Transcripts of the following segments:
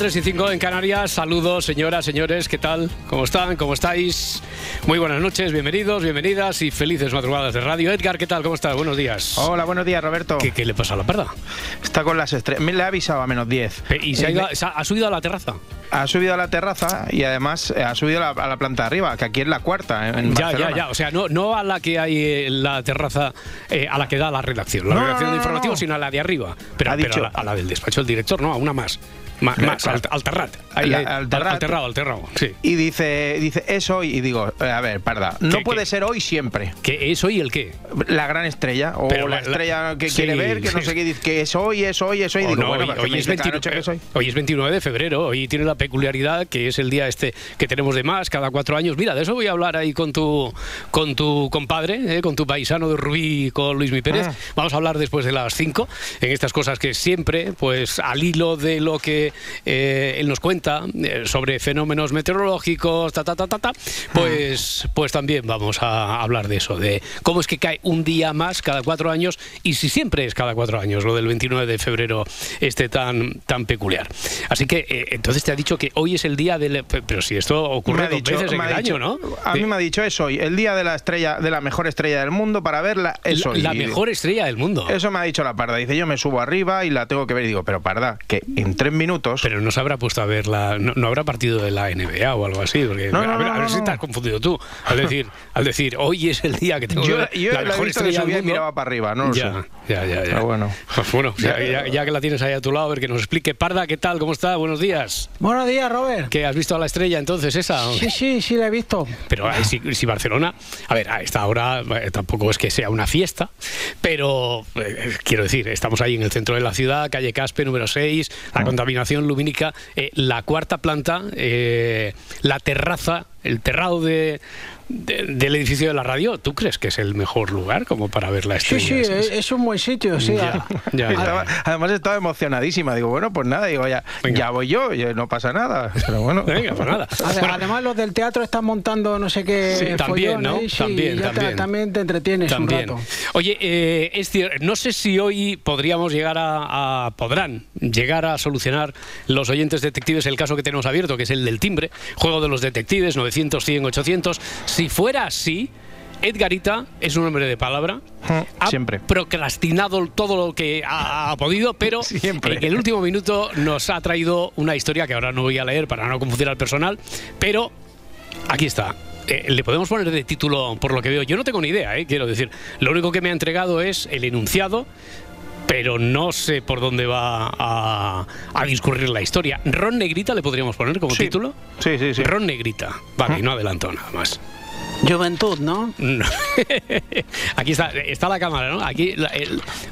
3 y 5 en Canarias. Saludos, señoras, señores, ¿qué tal? ¿Cómo están? ¿Cómo estáis? Muy buenas noches, bienvenidos, bienvenidas y felices madrugadas de radio. Edgar, ¿qué tal? ¿Cómo estás? Buenos días. Hola, buenos días, Roberto. ¿Qué, le pasa a la parda? Está con las estrellas. Me le ha avisado a menos 10. ¿Y se ha, ido, ha, subido a la terraza? Ha subido a la terraza y además eh, ha subido a la, planta de arriba, que aquí es la cuarta. En ya, ya, ya. O sea, no, no a la que hay en la terraza, eh, a la que da la redacción, la redacción de informativos, sino a la de arriba. Pero, ha dicho, a, la, del despacho del director, no, a una más. Más, más alterrat. alterrado, alterrado, sí. Y dice, dice, es hoy, y digo, eh, a ver, parda, no puede ser hoy siempre. ¿Qué es hoy el qué? La gran estrella, o la, estrella que quiere ver, que no sé qué, dice que es hoy, es hoy, es hoy. digo, bueno, hoy, es 29, hoy? hoy es 29 de febrero, hoy tiene la peculiaridad que es el día este que tenemos de más, cada cuatro años. Mira, de eso voy a hablar ahí con tu, con tu compadre, eh, con tu paisano de Rubí, con Luis Mi Pérez. Ah. Vamos a hablar después de las cinco, en estas cosas que siempre, pues al hilo de lo que... Eh, él nos cuenta eh, sobre fenómenos meteorológicos, ta, ta, ta, ta, pues, pues también vamos a hablar de eso, de cómo es que cae un día más cada cuatro años y si siempre es cada cuatro años, lo del 29 de febrero este tan, tan peculiar. Así que eh, entonces te ha dicho que hoy es el día del... Pero si esto ocurre dos veces en el año, ¿no? A mí me ha dicho es hoy, el día de la estrella, de la mejor estrella del mundo para verla es hoy. La mejor estrella del mundo. Eso me ha dicho la parda. Dice, yo me subo arriba y la tengo que ver. Y digo, pero parda, que en tres minutos... Pero no sabrá puesto a verla, no, habrá partido de la NBA o algo así, porque a, ver, si te has confundido tú al decir, al decir hoy es el día que tengo yo, la mejor estrella y miraba para arriba, no ya, ya, ya, ya, bueno, pues bueno ya, que la tienes ahí a tu lado, a ver que nos explique. Parda, ¿qué tal? ¿Cómo está? Buenos días. Buenos días, Robert. ¿Que has visto a la estrella entonces esa? Sí, sí, sí la he visto. Pero si, Barcelona, a ver, a esta hora eh, tampoco es que sea una fiesta, pero eh, quiero decir, estamos ahí en el centro de la ciudad, calle Caspe número 6, la ah. Lumínica, eh, la cuarta planta, eh, la terraza, el terrado de, del edificio de la radio, ¿tú crees que es el mejor lugar como para ver la estrella? Sí, sí, es, un buen sitio, sí. además estaba emocionadísima, digo, bueno, pues nada, digo, ya, ya voy yo, no pasa nada, pero bueno. Venga, pues nada. Además, los del teatro están montando no sé qué también, ¿no? también, también. Te, también te entretienes un rato. Oye, eh, es no sé si hoy podríamos llegar a, podrán llegar a solucionar los oyentes detectives el caso que tenemos abierto, que es el del timbre, juego de los detectives, 900, 100, 800, si fuera así, Edgarita es un hombre de palabra. Ha Siempre. procrastinado todo lo que ha, podido, pero Siempre. en el último minuto nos ha traído una historia que ahora no voy a leer para no confundir al personal, pero aquí está. Eh, le podemos poner de título por lo que veo. Yo no tengo ni idea, eh, quiero decir. Lo único que me ha entregado es el enunciado pero no sé por dónde va a, discurrir la historia. ¿Ron Negrita le podríamos poner como título? Sí, sí, sí. Ron Negrita. Vale, no adelanto nada más. Juventud, ¿no? Aquí está, está la cámara, ¿no? Aquí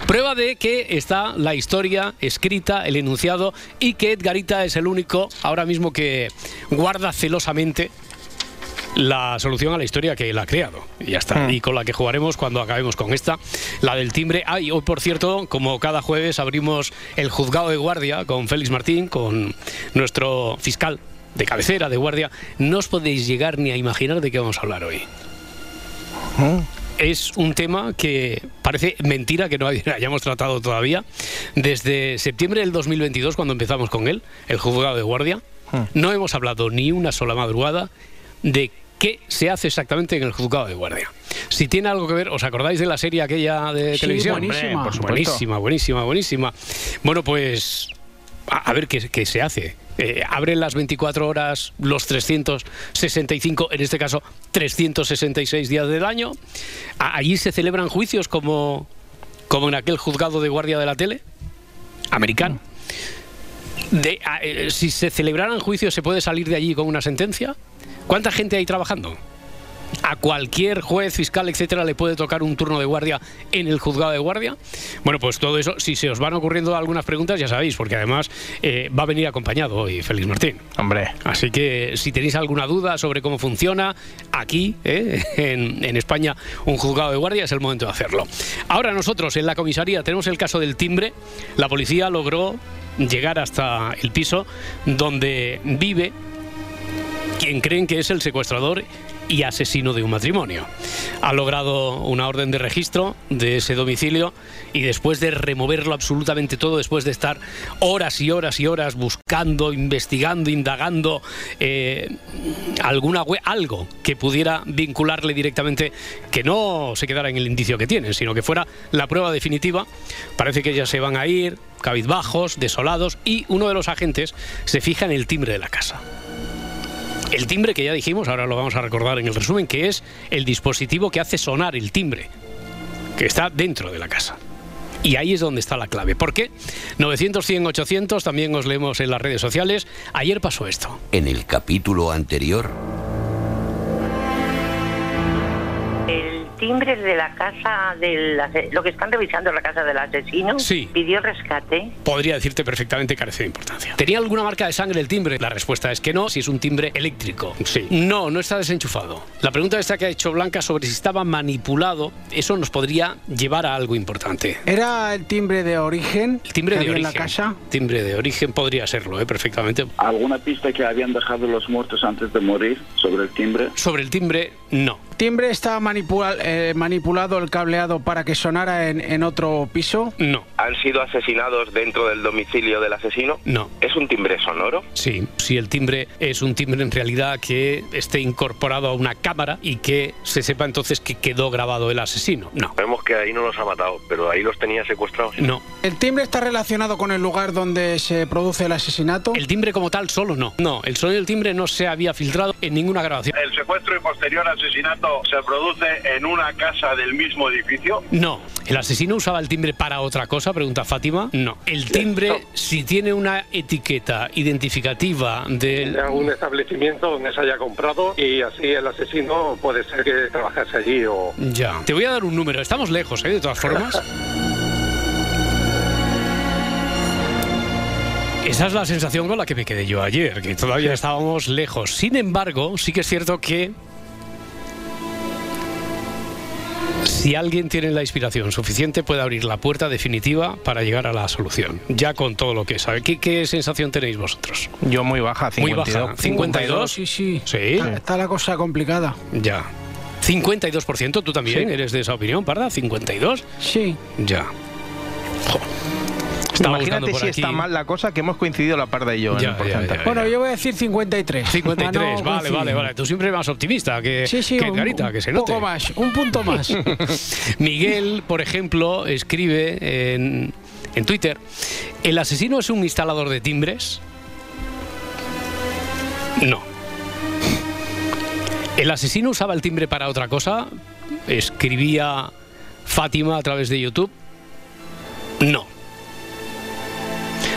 prueba de que está la historia escrita, el enunciado y que Edgarita es el único ahora mismo que guarda celosamente la solución a la historia que él ha creado. Y ya está. Hmm. Y con la que jugaremos cuando acabemos con esta, la del timbre. Ah, hoy, por cierto, como cada jueves, abrimos el juzgado de guardia con Félix Martín, con nuestro fiscal de cabecera, de guardia. No os podéis llegar ni a imaginar de qué vamos a hablar hoy. Hmm. es un tema que parece mentira que no hayamos tratado todavía. Desde septiembre del 2022, cuando empezamos con él, el juzgado de guardia, hmm. no hemos hablado ni una sola madrugada de qué se hace exactamente en el juzgado de guardia. Si tiene algo que ver, ¿os acordáis de la serie aquella de televisión? Buenísima. buenísima, buenísima, buenísima. Bueno, pues a, ver qué, se hace. Eh, abren las 24 horas, los 365, en este caso 366 días del año. allí se celebran juicios como, como en aquel juzgado de guardia de la tele americano. De, eh, si se celebraran juicios, ¿se puede salir de allí con una sentencia? ¿Cuánta gente hay trabajando? a cualquier juez, fiscal, etcétera, le puede tocar un turno de guardia en el juzgado de guardia. Bueno, pues todo eso, si se os van ocurriendo algunas preguntas, ya sabéis, porque además eh, va a venir acompañado hoy Félix Martín. Hombre. Así que si tenéis alguna duda sobre cómo funciona aquí, eh, en, en España, un juzgado de guardia, es el momento de hacerlo. Ahora nosotros en la comisaría tenemos el caso del timbre. La policía logró llegar hasta el piso donde vive quien creen que es el secuestrador y asesino de un matrimonio. Ha logrado una orden de registro de ese domicilio y después de removerlo absolutamente todo, después de estar horas y horas y horas buscando, investigando, indagando eh, alguna algo que pudiera vincularle directamente, que no se quedara en el indicio que tienen, sino que fuera la prueba definitiva, parece que ya se van a ir cabizbajos, desolados y uno de los agentes se fija en el timbre de la casa. El timbre que ya dijimos, ahora lo vamos a recordar en el resumen, que es el dispositivo que hace sonar el timbre, que está dentro de la casa. Y ahí es donde está la clave. ¿Por qué? 900, 100, 800, también os leemos en las redes sociales. Ayer pasó esto. En el capítulo anterior... timbre de la casa del lo que están revisando la casa del asesino sí. pidió rescate. Podría decirte perfectamente carece de importancia. Tenía alguna marca de sangre el timbre la respuesta es que no si es un timbre eléctrico. Sí. No no está desenchufado. La pregunta esta que ha hecho Blanca sobre si estaba manipulado eso nos podría llevar a algo importante. Era el timbre de origen el timbre de origen en la casa timbre de origen podría serlo ¿eh? perfectamente. Alguna pista que habían dejado los muertos antes de morir sobre el timbre sobre el timbre no timbre está manipulado eh, manipulado el cableado para que sonara en, otro piso? No. ¿Han sido asesinados dentro del domicilio del asesino? No. ¿Es un timbre sonoro? Sí, si el timbre es un timbre en realidad que esté incorporado a una cámara y que se sepa entonces que quedó grabado el asesino. No. Vemos que ahí no los ha matado, pero ahí los tenía secuestrados. No. ¿El timbre está relacionado con el lugar donde se produce el asesinato? El timbre como tal solo no. No, el sonido del timbre no se había filtrado en ninguna grabación. El secuestro y posterior asesinato se produce en una casa del mismo edificio? No. ¿El asesino usaba el timbre para otra cosa? Pregunta Fátima. No. El timbre, si tiene una etiqueta identificativa del... De algún establecimiento donde se haya comprado y así el asesino puede ser que trabajase allí o... Ya. Te voy a dar un número. Estamos lejos, ¿eh? De todas formas. Esa es la sensación con la que me quedé yo ayer, que todavía estábamos lejos. Sin embargo, sí que es cierto que si alguien tiene la inspiración suficiente, puede abrir la puerta definitiva para llegar a la solución, ya con todo lo que sabe. ¿Qué, sensación tenéis vosotros? Yo muy baja, 52. Muy baja, 52. Sí, sí. Sí. Está, la cosa complicada. Ya. 52%, tú también eres de esa opinión, Parda, 52. Sí. Ya. Imagínate si está mal la cosa que hemos coincidido la parda y yo en el porcentaje. bueno, yo voy a decir 53. 53, vale, vale, vale. Tú siempre más optimista que, sí, sí, que Garita, que se note. Un poco más, un punto más. Miguel, por ejemplo, escribe en, en Twitter, ¿el asesino es un instalador de timbres? No. ¿El asesino usaba el timbre para otra cosa? Escribía Fátima a través de YouTube. No.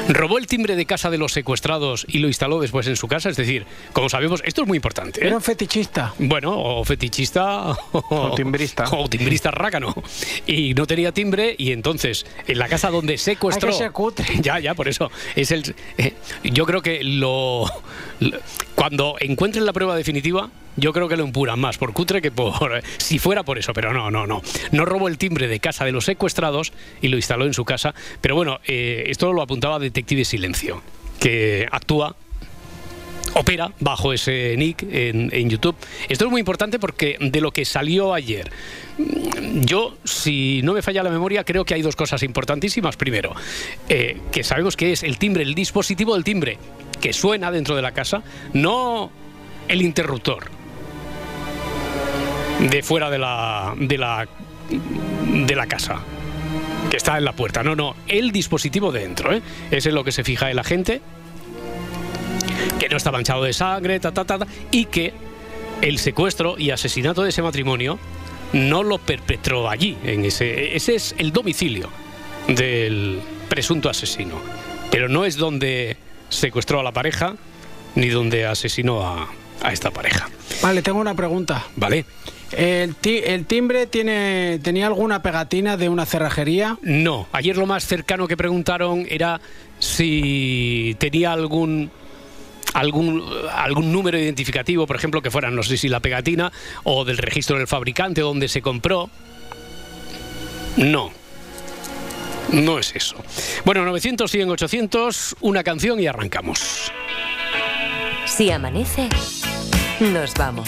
¿Robó el timbre de casa de los secuestrados y lo instaló después en su casa? Es decir, como sabemos, esto es muy importante. ¿eh? Era un fetichista. Bueno, o fetichista o, timbrista. O timbrista rácano. Y no tenía timbre y entonces en la casa donde secuestró... Hay que cutre. Ya, ya, por eso. Es el, eh, yo creo que lo, Cuando encuentren la prueba definitiva, yo creo que lo empuran más por cutre que por si fuera por eso, pero no, no, no. No robó el timbre de casa de los secuestrados y lo instaló en su casa. Pero bueno, eh, esto lo apuntaba Detective Silencio, que actúa opera bajo ese nick en, YouTube. Esto es muy importante porque de lo que salió ayer, yo, si no me falla la memoria, creo que hay dos cosas importantísimas. Primero, eh, que sabemos que es el timbre, el dispositivo del timbre que suena dentro de la casa, no el interruptor de fuera de la, de la, de la casa que está en la puerta. No, no, el dispositivo dentro. ¿eh? Ese es lo que se fija en la gente, que no está manchado de sangre, ta, ta, ta, y que el secuestro y asesinato de ese matrimonio no lo perpetró allí. En ese, ese es el domicilio del presunto asesino. Pero no es donde secuestró a la pareja ni donde asesinó a, a esta pareja. Vale, tengo una pregunta. Vale. ¿El, ti- el timbre tiene, tenía alguna pegatina de una cerrajería? No, ayer lo más cercano que preguntaron era si tenía algún algún algún número identificativo, por ejemplo, que fuera no sé si la pegatina o del registro del fabricante donde se compró. No. No es eso. Bueno, 900, 100, 800, una canción y arrancamos. Si amanece, nos vamos.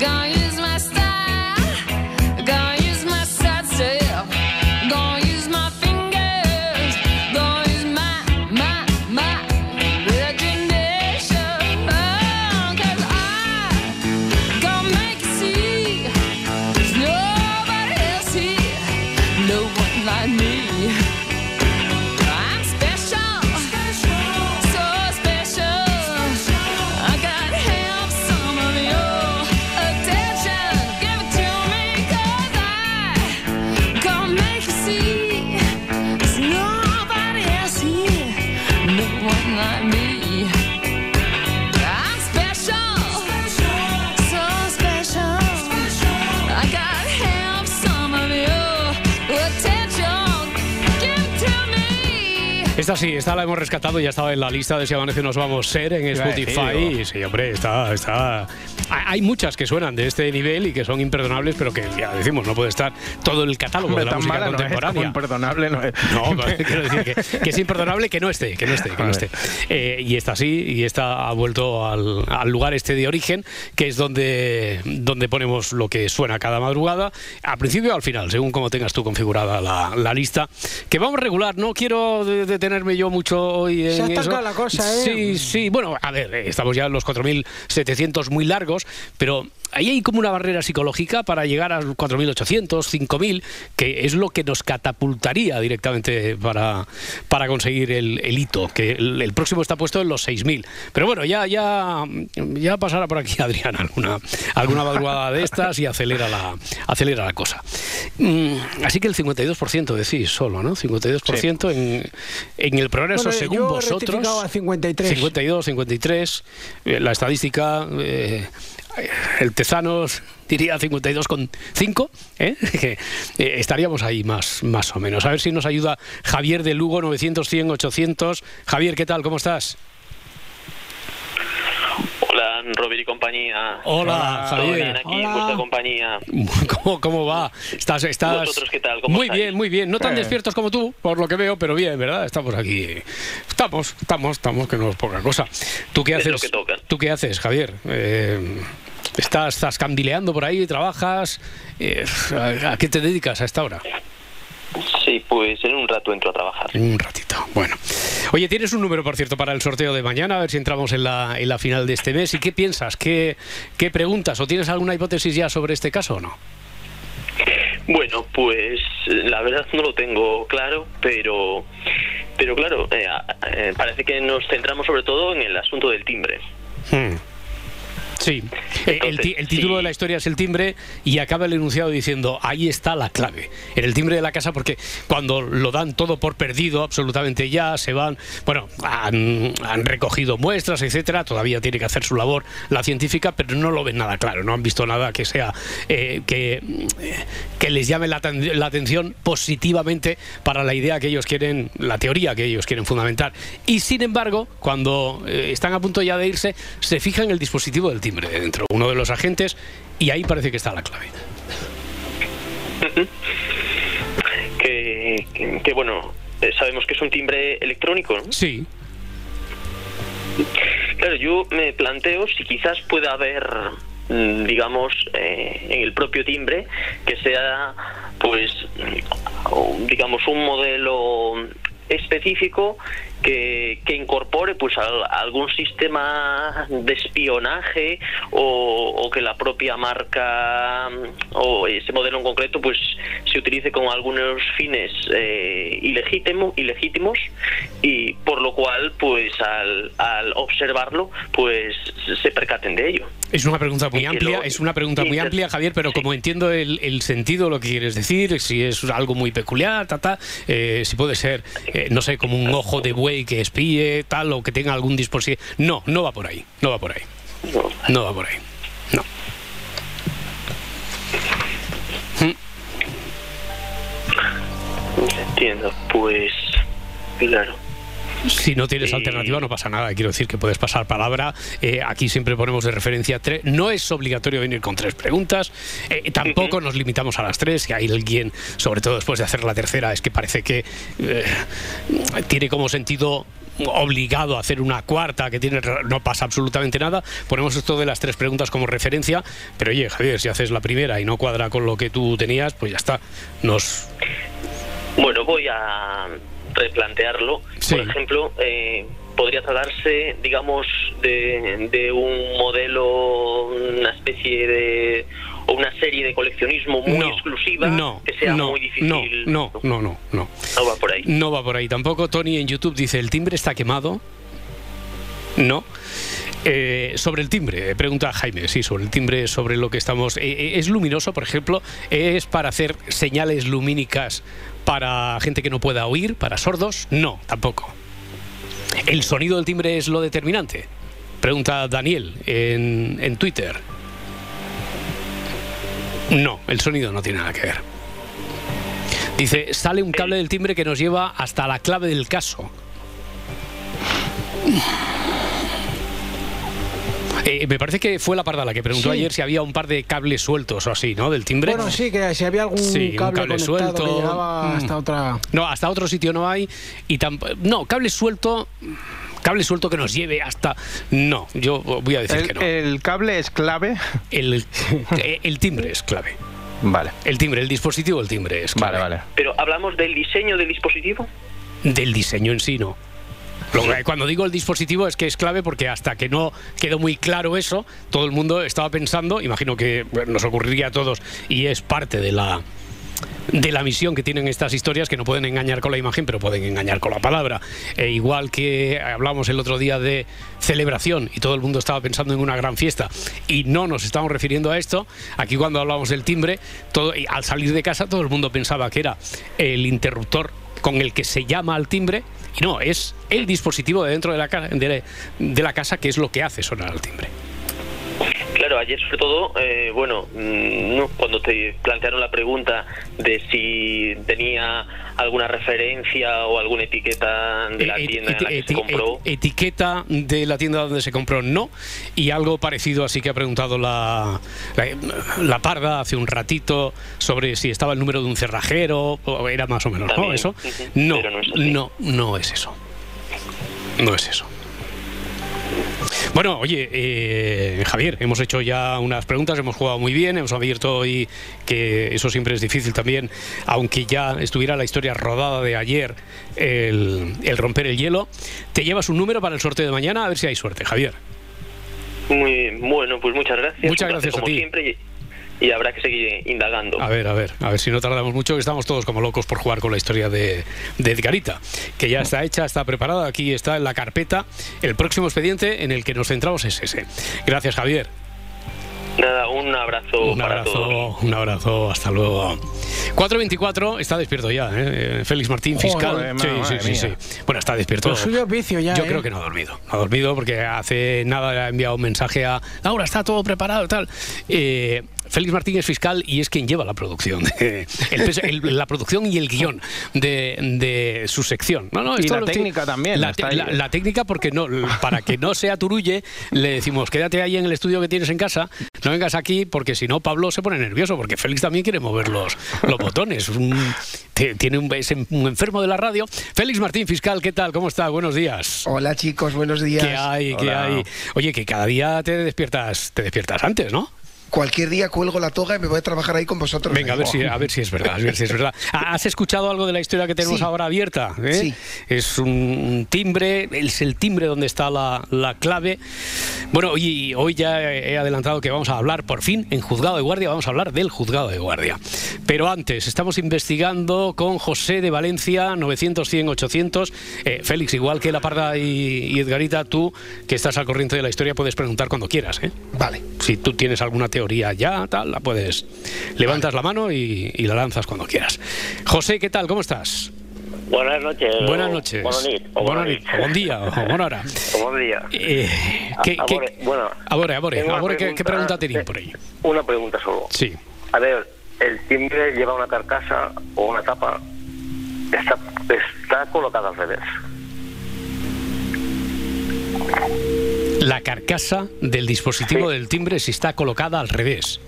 guy Esta la hemos rescatado, ya estaba en la lista de Si Amanece Nos Vamos a Ser en Spotify. sí, hombre, está, está. Hay muchas que suenan de este nivel y que son imperdonables, pero que ya decimos, no puede estar todo el catálogo Hombre, de la música mala no es, contemporánea. como imperdonable no es. No, pero quiero decir que, que es imperdonable que no esté, que no esté, que no esté. Eh, y esta sí, y esta ha vuelto al, al lugar este de origen, que es donde, donde ponemos lo que suena cada madrugada, al principio o al final, según como tengas tú configurada la, la lista, que vamos a regular. No quiero de- detenerme yo mucho hoy en Se ha eso. la cosa, ¿eh? Sí, sí, bueno, a ver, eh, estamos ya en los 4.700 muy largos, pero ahí hay como una barrera psicológica para llegar a 4.800, 5.000, que es lo que nos catapultaría directamente para, para conseguir el, el hito, que el, el próximo está puesto en los 6.000. Pero bueno, ya, ya, ya pasará por aquí Adrián alguna, alguna madrugada de estas y acelera la, acelera la cosa. Mm, así que el 52% decís solo, ¿no? 52% en, en el progreso Bueno, según yo vosotros. a 53. 52, 53. eh, la estadística, eh, el Tezanos diría 52,5. ¿eh? Eh, estaríamos ahí más, más o menos. A ver si nos ayuda Javier de Lugo, 900, 100, 800. Javier, ¿qué tal? ¿Cómo estás? Hola, Robert y compañía. Hola, Javier. aquí en vuestra compañía. ¿Cómo, cómo va? ¿Estás, estás... ¿Vosotros qué tal? ¿Cómo muy estáis? bien, muy bien. No tan Eh. despiertos como tú, por lo que veo, pero bien, ¿verdad? Estamos aquí. Estamos, estamos, estamos, que no es poca cosa. ¿Tú qué Es haces? lo que toca. ¿Tú qué haces, Javier? Eh, ¿estás, ¿Estás candileando por ahí? ¿Trabajas? Eh, ¿a, a qué te dedicas a esta hora? Sí, pues en un rato entro a trabajar. Un ratito, bueno. Oye, tienes un número, por cierto, para el sorteo de mañana, a ver si entramos en la, en la final de este mes. ¿Y qué piensas? ¿Qué, ¿Qué preguntas? ¿O tienes alguna hipótesis ya sobre este caso o no? Bueno, pues la verdad no lo tengo claro, pero pero claro, eh, eh, parece que nos centramos sobre todo en el asunto del timbre. Hmm. Sí, Eh, el, el título de la historia es el timbre y acaba el enunciado diciendo ahí está la clave, en el timbre de la casa porque cuando lo dan todo por perdido absolutamente ya, se van, bueno, han, han recogido muestras, etcétera, todavía tiene que hacer su labor la científica, pero no lo ven nada claro, no han visto nada que sea, eh, que, que les llame la, la atención positivamente para la idea que ellos quieren, la teoría que ellos quieren fundamentar. Y sin embargo, cuando eh, están a punto ya de irse, se fijan en el dispositivo del timbre de dentro, uno de los agentes, y ahí parece que está la clave. Que, que, que, bueno, eh, sabemos que es un timbre electrónico, ¿no? Sí. Claro, yo me planteo si quizás pueda haber, mm, digamos, eh, en el propio timbre que sea, pues, mm, digamos, un modelo específico que, que incorpore pues al- algún sistema de espionaje o, o que la propia marca mm, o ese modelo en concreto pues se utilice con algunos fines eh, ilegítimo- ilegítimos y por lo cual pues al, al observarlo pues se percaten de ello. Es una pregunta muy amplia, lo- es una pregunta muy amplia, Javier, pero como entiendo el, el sentido, lo que quieres decir, si es algo muy peculiar, ta, ta, eh, si puede ser, eh, no sé, como un ojo de buey que espíe, tal, o que tenga algún dispositivo. No, no va por ahí, no va por ahí. No va por ahí. No. entiendo pues claro Si no tienes Eh, alternativa no pasa nada, quiero decir que puedes pasar palabra. Eh, aquí siempre ponemos de referencia tres. No es obligatorio venir con tres preguntas. Eh, tampoco nos limitamos a las tres. Si hay alguien, sobre todo después de hacer la tercera, es que parece que tiene como sentido obligado a hacer una cuarta que tiene no pasa absolutamente nada ponemos esto de las tres preguntas como referencia pero oye Javier si haces la primera y no cuadra con lo que tú tenías pues ya está nos Bueno, voy a replantearlo. Sí. Por ejemplo, eh, podría tratarse, digamos, de, de un modelo, una especie de. o una serie de coleccionismo muy No, exclusiva no, que sea no, muy difícil. no, no, no, no, no. No va por ahí. No va por ahí tampoco. Tony en YouTube dice, ¿el timbre está quemado? No. Eh, sobre el timbre, pregunta Jaime, sí, sobre el timbre, sobre lo que estamos... eh, eh, ¿Es luminoso, por ejemplo? ¿Es para hacer señales lumínicas para gente que no pueda oír, para sordos? No, tampoco. ¿El sonido del timbre es lo determinante? Pregunta Daniel en, en Twitter. No, el sonido no tiene nada que ver. Dice, sale un cable del timbre que nos lleva hasta la clave del caso. Eh, me parece que fue la parda la que preguntó Sí. ayer si había un par de cables sueltos o así, ¿no? Del timbre. Bueno, sí, que si había algún Sí, un cable, cable conectado suelto. que llegaba Mm. hasta otra... No, hasta otro sitio no hay. Y tamp- No, cable suelto. Cable suelto que nos lleve hasta. No, yo voy a decir El, que no. el cable es clave. El, eh, el timbre es clave. Vale. El timbre, el dispositivo, el timbre es clave. Vale, vale. Pero hablamos del diseño del dispositivo. Del diseño en sí, no. Cuando digo el dispositivo es que es clave porque hasta que no quedó muy claro eso, todo el mundo estaba pensando, imagino que nos ocurriría a todos y es parte de la de la misión que tienen estas historias que no pueden engañar con la imagen pero pueden engañar con la palabra. E igual que hablamos el otro día de celebración y todo el mundo estaba pensando en una gran fiesta y no nos estamos refiriendo a esto aquí cuando hablamos del timbre todo y al salir de casa todo el mundo pensaba que era el interruptor con el que se llama al timbre y no es el dispositivo de dentro de la, de, la casa que es lo que hace sonar al timbre ayer sobre todo, eh, bueno, mm, cuando te plantearon la pregunta de si tenía alguna referencia o alguna etiqueta de la Eh, tienda en la que eti- se compró. eti- etiqueta de la tienda donde se compró no. Y algo parecido así que ha preguntado la, la, la parda hace un ratito sobre si estaba el número de un cerrajero o era más o menos eso. No es no no es eso. No es eso Bueno, oye, eh, Javier, hemos hecho ya unas preguntas, hemos jugado muy bien, hemos abierto hoy, que eso siempre es difícil también, aunque ya estuviera la historia rodada de ayer, el, el romper el hielo. Te llevas un número para el sorteo de mañana, a ver si hay suerte, Javier. Muy bueno, pues muchas gracias. Muchas gracias a como ti. siempre, y, habrá que seguir indagando. A ver, a ver, a ver si no tardamos mucho, que estamos todos como locos por jugar con la historia de, de Edgarita, que ya está hecha, está preparada, aquí está en la carpeta. El próximo expediente en el que nos centramos es ese. Gracias, Javier. Nada, un abrazo Un para todos. abrazo, un abrazo, hasta luego. 4.24, está despierto ya, ¿eh? Félix Martín, fiscal. Joder, sí, madre sí, sí, mía. sí. Bueno, está despierto. Lo suyo vicio ya, Yo ¿eh? creo que no ha dormido. No ha dormido porque hace nada le ha enviado un mensaje a Laura, está todo preparado y tal. Eh, Félix Martín es fiscal y es quien lleva la producción. el peso- el- la producción y el guion de, de su sección. No, no, Y la estoy- técnica también, La, técnica porque no, para que no sea turulle, le decimos quédate ahí en el estudio que tienes en casa, no vengas aquí porque si no Pablo se pone nervioso porque Félix también quiere mover los, los botones. Un- tiene un, es un enfermo de la radio. Félix Martín, fiscal, ¿qué tal? ¿Cómo está? Buenos días. Hola chicos, buenos días. ¿Qué hay? ¿Qué hay? Oye, que cada día te despiertas, te despiertas antes, ¿no? Cualquier día cuelgo la toga y me voy a trabajar ahí con vosotros. Venga, a ver si a ver si es verdad, a ver si es verdad. ¿Has escuchado algo de la historia que tenemos Sí. ahora abierta? eh? Sí. Es un timbre, es el timbre donde está la, la clave. Bueno, hoy, hoy ya he adelantado que vamos a hablar por fin en juzgado de guardia, vamos a hablar del juzgado de guardia. Pero antes, estamos investigando con José de Valencia, 900, 100, 800. Eh, Félix, igual que La Parda y, y Edgarita, tú que estás al corriente de la historia puedes preguntar cuando quieras. ¿eh? Vale. Si tú tienes alguna teoría ya, tal, la puedes. Levantas la mano y, y la lanzas cuando quieras. José, ¿qué tal? ¿Cómo estás? Buenas noches. Buenas noches. Buenas o Buenas o buen día, o buena hora. Buen día. Eh, ¿qué- A- qué- bueno, Abore, abore, tengo una abore, ¿qué, qué pregunta tenéis por ahí? Una pregunta solo. Sí. A ver, el timbre lleva una carcasa o una tapa. Está, está colocada al revés. La carcasa del dispositivo del timbre si está colocada al revés.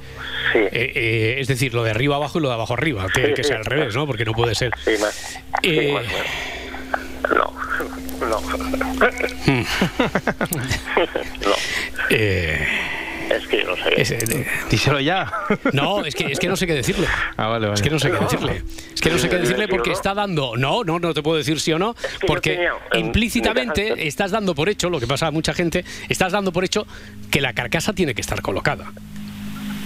Sí. Eh, eh, es decir, lo de arriba abajo y lo de abajo arriba. Tiene Sí, que ser al revés, ¿no? Porque no puede ser. Sí, más, sí, Eh, más. No, no. no. Es que no sé. es, eh, Díselo ya. no, es que, es que no sé qué decirle. Ah, vale, vale. Es que no sé qué decirle. Es que no sé qué decirle porque está dando. No, no, no te puedo decir sí o no. Porque tenía implícitamente estás dando por hecho, lo que pasa a mucha gente, estás dando por hecho que la carcasa tiene que estar colocada.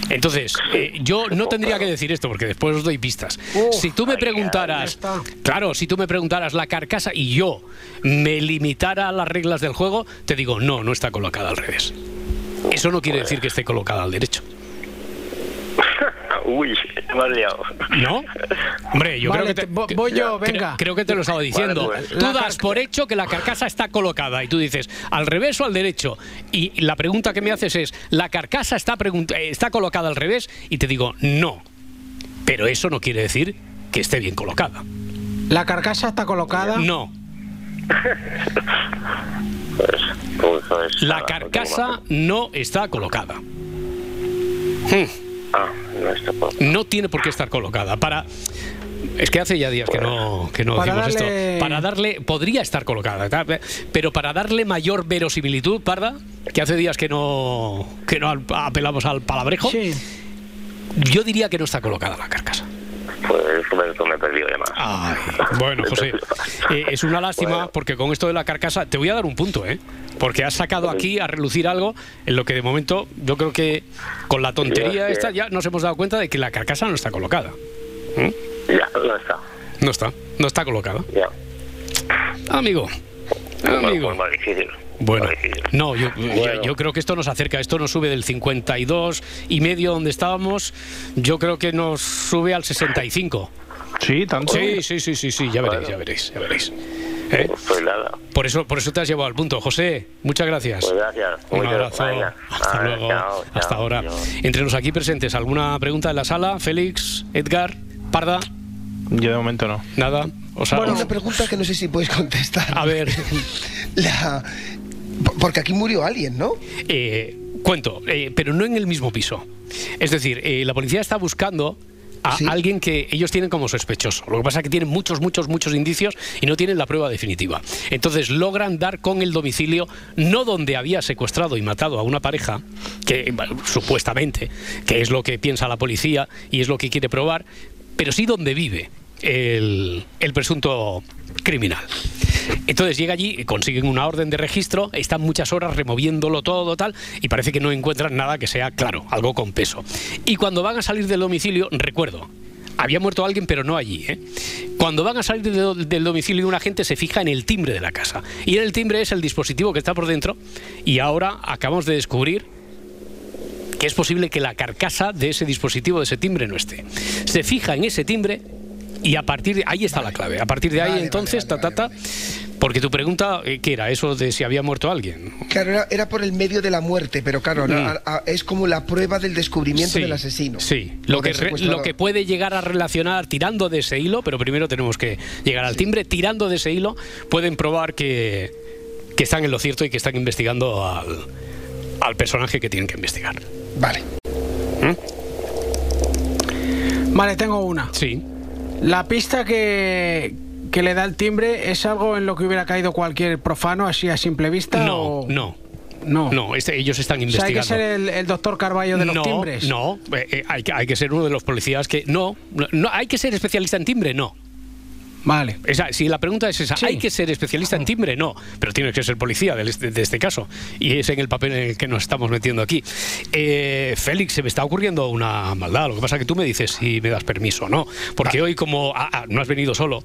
Entonces, eh, yo no tendría que decir esto porque después os doy pistas. si tú me preguntaras, claro, si tú me preguntaras la carcasa y yo me limitara a las reglas del juego, te digo, no, no está colocada al revés. Eso no quiere decir que esté colocada al derecho. Uy, me has liado. ¿No? Hombre, yo Vale, creo que te, te- vo- voy yo, venga. Creo, que te lo estaba diciendo. Vale, pues. Tú das por hecho que la carcasa está colocada y tú dices al revés o al derecho. Y la pregunta que me haces es, ¿la carcasa está, eh, está colocada al revés? Y te digo, no. Pero eso no quiere decir que esté bien colocada. La carcasa está colocada. No. Pues, pues, La carcasa no está colocada. Ah, no está por... No tiene por qué estar colocada. Para. Es que hace ya días que no, que no decimos darle- esto. Para darle. Podría estar colocada, pero para darle mayor verosimilitud, Parda, que hace días que no, que no apelamos al palabrejo, Sí. yo diría que no está colocada la carcasa. Pues esto me he perdido ya más. Bueno, José, eh, es una lástima porque con esto de la carcasa te voy a dar un punto, ¿eh? Porque has sacado aquí a relucir algo en lo que de momento yo creo que con la tontería esta ya. nos hemos dado cuenta de que la carcasa no está colocada. ¿Mm? Ya, no está. No está, no está colocada. Ya. Amigo, amigo. pues difícil. Bueno, no, yo, yo- Bueno. yo creo que esto nos acerca, esto nos sube del 52 y medio donde estábamos, yo creo que nos sube al 65. Sí, tanto. Sí, sí, sí, sí, sí, ya veréis, ya veréis, ya veréis. ¿Eh? Pues nada. Por eso, por eso te has llevado al punto. José, muchas gracias. Pues gracias. Un Muchas- abrazo. Hasta luego. chao, chao, Hasta ahora. chao. Entre los aquí presentes, ¿alguna pregunta en la sala? Félix, Edgar, Parda, Yo de momento no. nada. O sea, Una pregunta que no sé si puedes contestar. a ver, La... Porque aquí murió alguien, ¿no? eh, cuento, eh, pero no en el mismo piso. Es decir, eh, la policía está buscando a alguien que ellos tienen como sospechoso. Lo que pasa es que tienen muchos, muchos, muchos indicios y no tienen la prueba definitiva. Entonces logran dar con el domicilio, no donde había secuestrado y matado a una pareja, que bueno, supuestamente, que es lo que piensa la policía y es lo que quiere probar, pero sí donde vive el, el presunto criminal. Entonces llega allí, consiguen una orden de registro, están muchas horas removiéndolo todo tal y parece que no encuentran nada que sea claro, algo con peso. Y cuando van a salir del domicilio, recuerdo, había muerto alguien, pero no allí. ¿eh? Cuando van a salir de- del domicilio, una gente se fija en el timbre de la casa. Y en el timbre es el dispositivo que está por dentro. Y ahora acabamos de descubrir que es posible que la carcasa de ese dispositivo, de ese timbre, no esté. Se fija en ese timbre y a partir de ahí está la clave. A partir de ahí, entonces, ta, ta, ta, porque tu pregunta, eh, ¿qué era? Eso de si había muerto alguien. Claro, era, era por el medio de la muerte, pero claro, Mm. a- a- es como la prueba del descubrimiento Sí, del asesino. Sí, lo que, re- lo que puede llegar a relacionar tirando de ese hilo, pero primero tenemos que llegar al timbre, tirando de ese hilo, pueden probar que, que están en lo cierto y que están investigando al, al personaje que tienen que investigar. Vale. Vale, tengo una. Sí. La pista que, que le da el timbre es algo en lo que hubiera caído cualquier profano, así a simple vista. No, o- no. No. No, este- ellos están O sea, hay investigando. que ser el, el doctor Carballo de los timbres. No, eh, eh, hay, que, hay que ser uno de los policías que. No, no, no, hay que ser especialista en timbre, no. Vale. Esa, si la pregunta es esa, ¿hay que ser especialista en timbre? No, pero tienes que ser policía de este, de este caso. Y es en el papel en el que nos estamos metiendo aquí. Eh, Félix, se me está ocurriendo una maldad. Lo que pasa es que tú me dices si me das permiso o no. Porque hoy, como ah, ah, no has venido solo,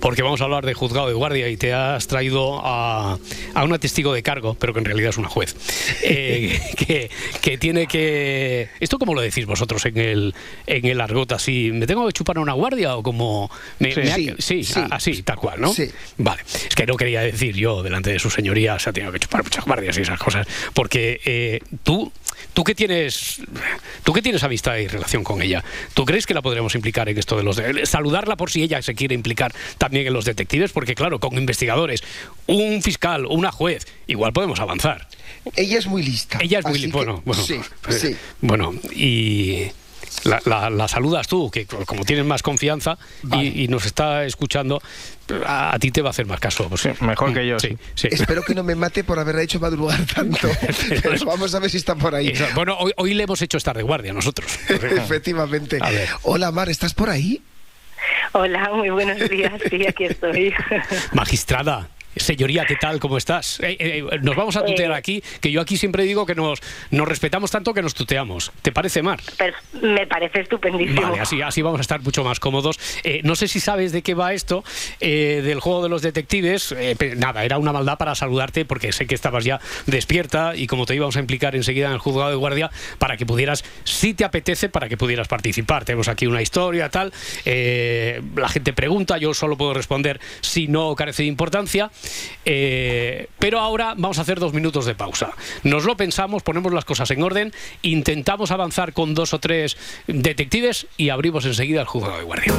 porque vamos a hablar de juzgado de guardia y te has traído a, a una testigo de cargo, pero que en realidad es una juez, eh, que, que tiene que... ¿Esto cómo lo decís vosotros en el, en el argot así? ¿Me tengo que chupar a una guardia o como... Me, Sí. me ha- Sí, sí. así, tal cual, ¿no? Sí. Vale. Es que no quería decir yo, delante de su señoría, se ha tenido que chupar muchas guardias y esas cosas. Porque eh, tú, tú que tienes. Tú que tienes amistad y relación con ella, ¿tú crees que la podremos implicar en esto de los. de- saludarla por si ella se quiere implicar también en los detectives? Porque, claro, con investigadores, un fiscal, una juez, igual podemos avanzar. Ella es muy lista. Ella es muy así li- que- bueno, bueno, Sí, sí. bueno, y la, la- la saludas tú, que como tienes más confianza y, y nos está escuchando, a, a ti te va a hacer más caso. pues. mejor que yo, Sí, sí. Espero que no me mate por haber hecho madrugar tanto. Pero vamos a ver si está por ahí. Eso, Bueno, hoy, hoy le hemos hecho estar de guardia nosotros. Efectivamente. A ver. Hola, Mar, ¿estás por ahí? Hola, muy buenos días. Sí, aquí estoy. Magistrada. Señoría, ¿qué tal? ¿Cómo estás? Eh, eh, nos vamos a tutear Eh. aquí, que yo aquí siempre digo que nos, nos respetamos tanto que nos tuteamos. ¿Te parece, Mar? Me parece estupendísimo. Vale, así, así vamos a estar mucho más cómodos. Eh, no sé si sabes de qué va esto, eh, del juego de los detectives. Eh, nada, era una maldad para saludarte porque sé que estabas ya despierta y como te íbamos a implicar enseguida en el juzgado de guardia para que pudieras, si te apetece, para que pudieras participar. Tenemos aquí una historia, tal. eh, la gente pregunta, yo solo puedo responder si no carece de importancia. Eh, pero ahora vamos a hacer dos minutos de pausa. Nos lo pensamos, ponemos las cosas en orden, intentamos avanzar con dos o tres detectives y abrimos enseguida el juzgado de guardia.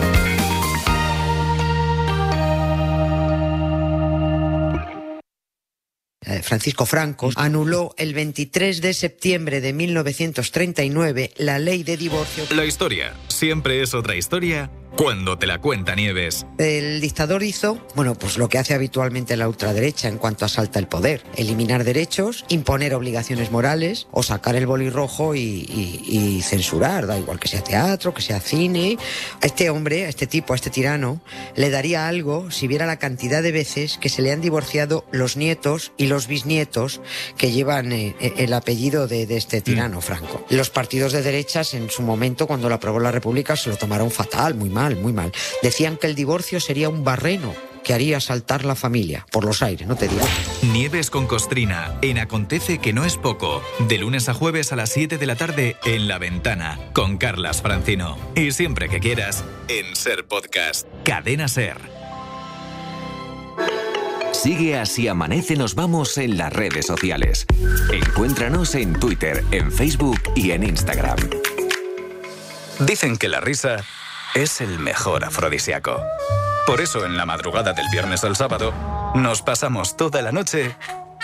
eh, Francisco Franco, anuló el 23 de septiembre de 1939 la ley de divorcio. La historia siempre es otra historia cuando te la cuenta Nieves. El dictador hizo, bueno, pues lo que hace habitualmente la ultraderecha en cuanto asalta el poder, eliminar derechos, imponer obligaciones morales o sacar el boli rojo y, y- y censurar, da igual que sea teatro, que sea cine. A este hombre, a este tipo, a este tirano, le daría algo si viera la cantidad de veces que se le han divorciado los nietos y los bisnietos que llevan eh, eh, el apellido de, de este tirano, Franco. Los partidos de derechas en su momento, cuando lo aprobó la República, se lo tomaron fatal, muy mal, muy mal. Decían que el divorcio sería un barreno que haría saltar la familia por los aires, no te digo. Nieves con Costrina en Acontece que no es poco. De lunes a jueves a las 7 de la tarde en La Ventana con Carlas Francino. Y siempre que quieras en Ser Podcast. Cadena Ser. Sigue así amanece nos vamos en las redes sociales. Encuéntranos en Twitter, en Facebook y en Instagram. Dicen que la risa es el mejor afrodisíaco. Por eso en la madrugada del viernes al sábado nos pasamos toda la noche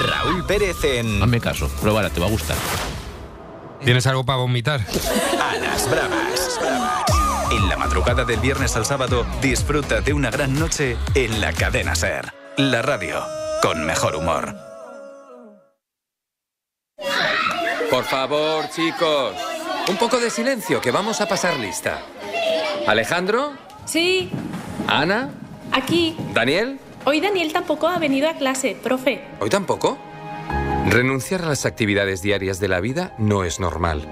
Raúl Pérez en. Hazme caso, pruébala, te va a gustar. ¿Tienes algo para vomitar? A las bravas. En la madrugada del viernes al sábado, disfruta de una gran noche en la cadena Ser. La radio con mejor humor. Por favor, chicos, un poco de silencio, que vamos a pasar lista. Alejandro, Sí, Ana, aquí. Daniel, Hoy Daniel tampoco ha venido a clase, profe. hoy tampoco. Renunciar a las actividades diarias de la vida no es normal.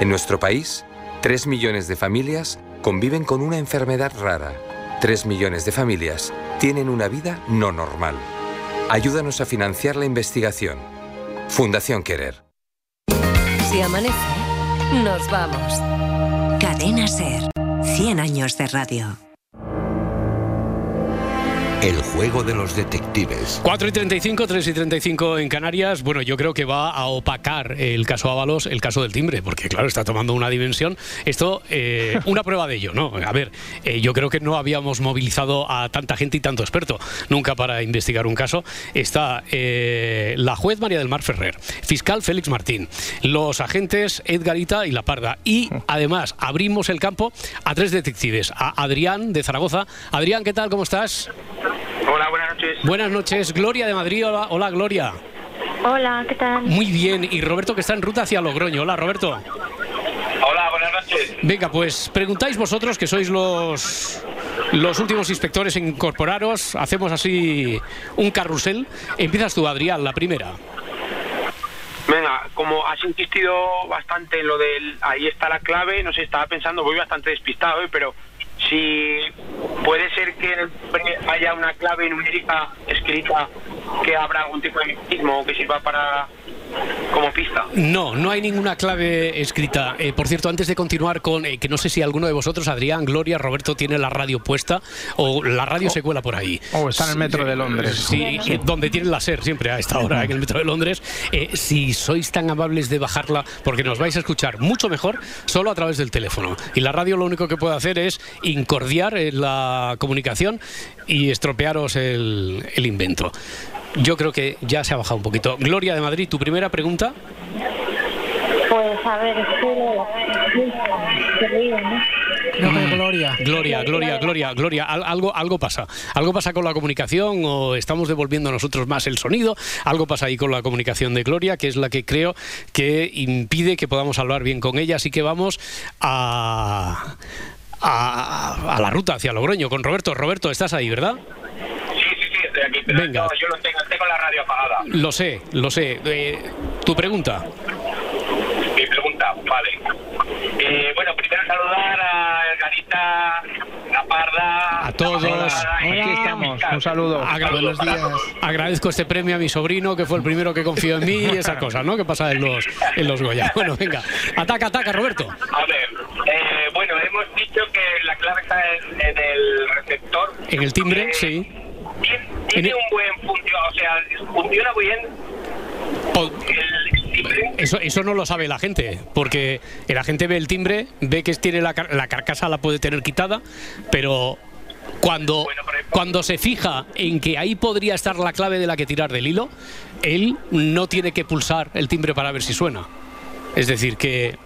En nuestro país, 3 millones de familias conviven con una enfermedad rara. 3 millones de familias tienen una vida no normal. Ayúdanos a financiar la investigación. Fundación Querer. Si amanece, nos vamos. Cadena Ser. 100 años de radio. El juego de los detectives. 4 y 35, 3 y 35 en Canarias. Bueno, yo creo que va a opacar el caso Ábalos, el caso del timbre, porque claro, está tomando una dimensión. Esto, eh, una prueba de ello, ¿no? A ver, eh, yo creo que no habíamos movilizado a tanta gente y tanto experto nunca para investigar un caso. Está eh, la juez María del Mar Ferrer, fiscal Félix Martín, los agentes Edgarita y La Parda. Y además abrimos el campo a tres detectives, a Adrián de Zaragoza. Adrián, ¿qué tal? ¿Cómo estás? Hola, buenas noches. Buenas noches, Gloria de Madrid. Hola, hola, Gloria. Hola, ¿qué tal? Muy bien. Y Roberto que está en ruta hacia Logroño. Hola, Roberto. Hola, buenas noches. Venga, pues preguntáis vosotros que sois los los últimos inspectores en incorporaros. Hacemos así un carrusel. Empiezas tú, Adrián, la primera. Venga, como has insistido bastante en lo del ahí está la clave, no sé, estaba pensando, voy bastante despistado, ¿eh? pero si puede ser que haya una clave numérica escrita que habrá algún tipo de mecanismo que sirva para como pista. No, no hay ninguna clave escrita. Eh, por cierto, antes de continuar con, eh, que no sé si alguno de vosotros, Adrián, Gloria, Roberto, tiene la radio puesta o la radio se cuela por ahí. O está en el metro de Londres. Sí, eh, donde tiene la SER siempre a esta hora, en el metro de Londres. Eh, si sois tan amables de bajarla, porque nos vais a escuchar mucho mejor solo a través del teléfono. Y la radio lo único que puede hacer es incordiar eh, la comunicación y estropearos el, el invento. Yo creo que ya se ha bajado un poquito. Gloria de Madrid, tu primera pregunta. Pues a ver, ¿no? Gloria. Gloria, Gloria, Gloria, Gloria. Al- algo, algo pasa. Algo pasa con la comunicación o estamos devolviendo a nosotros más el sonido. Algo pasa ahí con la comunicación de Gloria, que es la que creo que impide que podamos hablar bien con ella. Así que vamos a, a, a la ruta hacia Logroño con Roberto. Roberto, estás ahí, ¿verdad? Estoy aquí, pero Venga. no, yo lo tengo, tengo la radio apagada. Lo sé, lo sé. Eh, tu pregunta. Mi pregunta, vale. Eh, bueno, primero saludar a Garita, La Parda, A todos. Aquí estamos, un saludo. Agra- Buenos días. Agradezco este premio a mi sobrino, que fue el primero que confió en mí y esas cosas, ¿no? Que pasa en los, en los Goya. Bueno, venga. Ataca, ataca, Roberto. A ver, eh, bueno, hemos dicho que la clave está en, en el receptor. En el timbre, sí. Tiene, un buen función, o sea, funciona muy bien el timbre. Eso, eso no lo sabe la gente, porque la gente ve el timbre, ve que tiene la, car- la carcasa, la puede tener quitada, pero cuando, cuando se fija en que ahí podría estar la clave de la que tirar del hilo, él no tiene que pulsar el timbre para ver si suena. Es decir, que...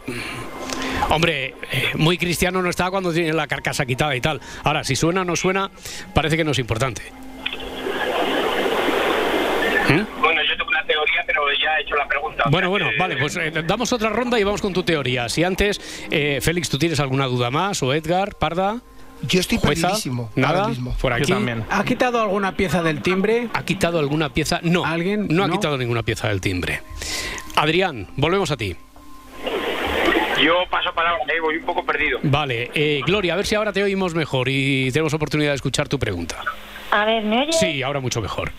Hombre, muy cristiano no está cuando tiene la carcasa quitada y tal. Ahora, si suena o no suena, parece que no es importante. Bueno, yo tengo una teoría, pero ya he hecho la pregunta. Bueno, bueno, vale, pues eh, damos otra ronda y vamos con tu teoría. Si antes, eh, Félix, ¿tú tienes alguna duda más? ¿O Edgar, Parda? Yo estoy Jueza, perdidísimo ¿Nada? ahora mismo. Por aquí. ¿Ha quitado alguna pieza del timbre? ¿Ha quitado alguna pieza? No. ¿Alguien? No ha ¿No? quitado ninguna pieza del timbre. Adrián, volvemos a ti. Yo paso palabra, eh, voy un poco perdido. Vale, eh, Gloria, a ver si ahora te oímos mejor y tenemos oportunidad de escuchar tu pregunta. A ver, ¿me oyes? Sí, ahora mucho mejor.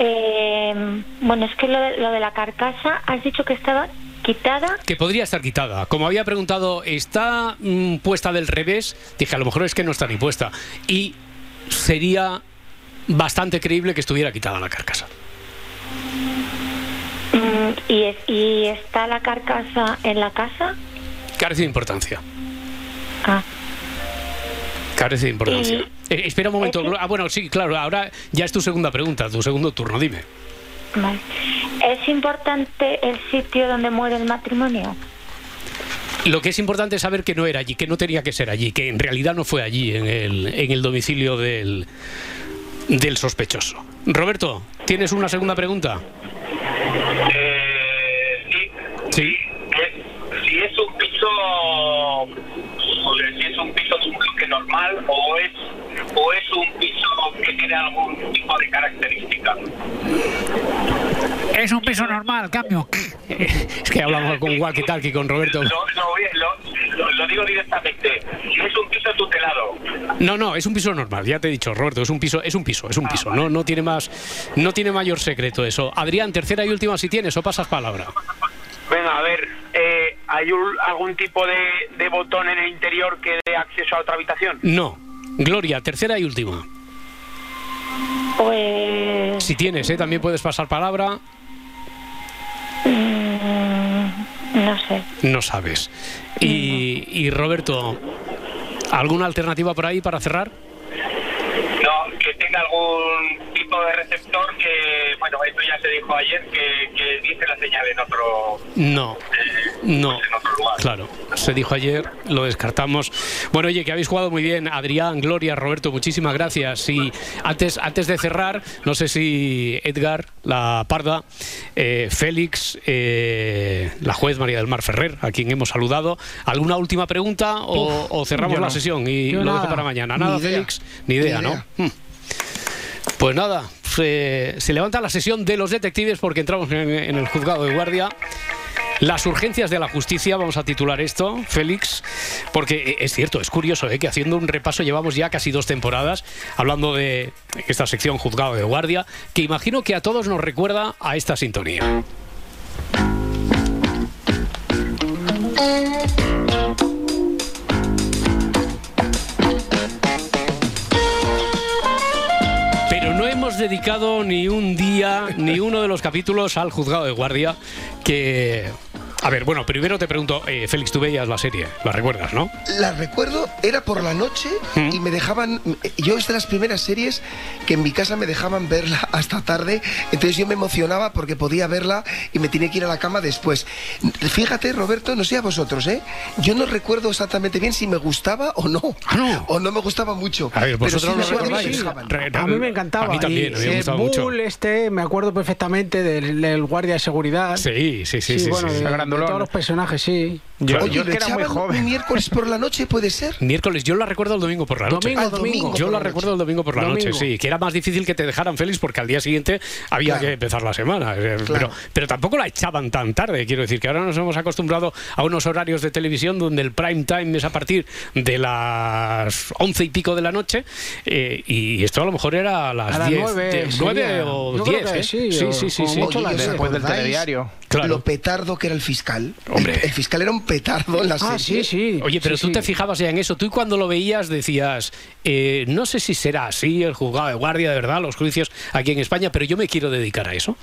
Eh, bueno, es que lo de, lo de la carcasa, has dicho que estaba quitada. Que podría estar quitada. Como había preguntado, ¿está mm, puesta del revés? Dije, a lo mejor es que no está ni puesta. Y sería bastante creíble que estuviera quitada la carcasa. Mm, y, es- ¿Y está la carcasa en la casa? Carece de importancia. Ah. Carece de importancia. Y- Eh, espera un momento. es Ah, bueno, sí, claro, ahora ya es tu segunda pregunta, tu segundo turno, dime. Vale. ¿Es importante el sitio donde muere el matrimonio? Lo que es importante es saber que no era allí, que no tenía que ser allí, que en realidad no fue allí, en el, en el domicilio del, del sospechoso. Roberto, ¿tienes una segunda pregunta? Eh, sí. Sí. Es- si es un piso, si es un piso de un bloque normal o es o es un piso que tiene algún tipo de característica. Es un piso normal, cambio. Es que hablamos con walkie-talkie con Roberto. Lo, lo, lo- lo- digo directamente. Es un piso tutelado, No, no, es un piso normal, ya te he dicho, Roberto, es un piso, es un piso, es un piso, no, no tiene más, no tiene mayor secreto eso. Adrián, tercera y última si tienes, o pasas palabra. venga, a ver, ¿hay un- algún tipo de, de botón en el interior que dé acceso a otra habitación? No. Gloria, tercera y última. Pues. Si tienes, ¿eh? también puedes pasar palabra. mm, no sé. No sabes. Y, y Roberto, ¿alguna alternativa por ahí para cerrar? No, que tenga algún tipo de receptor que, bueno, esto ya se dijo ayer, que, que dice la señal en otro, No, no. en otro lugar. Claro, se dijo ayer, lo descartamos. Bueno, oye, que habéis jugado muy bien, Adrián, Gloria, Roberto, muchísimas gracias. Y antes, antes de cerrar, no sé si Edgar, la Parda, eh, Félix, eh, la juez María del Mar Ferrer, a quien hemos saludado, ¿alguna última pregunta o, Uf, o cerramos yo la no. sesión y Yo lo dejo nada. para mañana? Ni Nada, idea. Félix, ni idea, Ni ¿no? idea. Hmm. Pues nada, se, levanta la sesión de los detectives porque entramos en, el juzgado de guardia. Las urgencias de la justicia, vamos a titular esto, Félix, porque eh, es cierto, es curioso eh, que haciendo un repaso llevamos ya casi dos temporadas hablando de esta sección juzgado de guardia, que imagino que a todos nos recuerda a esta sintonía. Dedicado ni un día, ni uno de los capítulos al juzgado de guardia que... A ver, bueno, primero te pregunto, eh, Félix, tú veías la serie, la recuerdas, ¿no? La recuerdo, era por la noche y me dejaban. Yo es de las primeras series que en mi casa me dejaban verla hasta tarde. Entonces yo me emocionaba porque podía verla y me tenía que ir a la cama después. Fíjate, Roberto, no sé a vosotros, ¿eh? Yo no recuerdo exactamente bien si me gustaba o no. O no me gustaba mucho. A ver, Pero vosotros sí lo me me recordáis. Re- A mí me encantaba. A mí también, Y me gustaba mucho. Bull este, me acuerdo perfectamente del, del guardia de seguridad. Sí, sí, sí, sí, bueno, sí, sí. De, todos los personajes, sí. Yo, Oye, yo es ¿lo que era muy joven. miércoles por la noche, puede ser? Miércoles, yo la recuerdo el domingo por la noche. Domingo, Ah, domingo. Yo la recuerdo el domingo por la Domingo. noche, sí, que era más difícil que te dejaran feliz porque al día siguiente había Claro. que empezar la semana. eh, Pero, pero tampoco la echaban tan tarde, quiero decir, que ahora nos hemos acostumbrado a unos horarios de televisión donde el prime time es a partir de las once y pico de la noche eh, y esto a lo mejor era a las A las diez, nueve nueve o diez, ¿eh? sí, sí, sí, sí, sí. mucho Oye, las ¿os diez. Después del telediario. Claro. Lo petardo que era el fiscal. Hombre. El fiscal era un petardo en la Ah, serie. sí, sí. Oye, pero Sí, tú sí. te fijabas ya en eso. Tú cuando lo veías decías, eh, no sé si será así el juzgado de guardia, de verdad, los juicios aquí en España, pero yo me quiero dedicar a eso.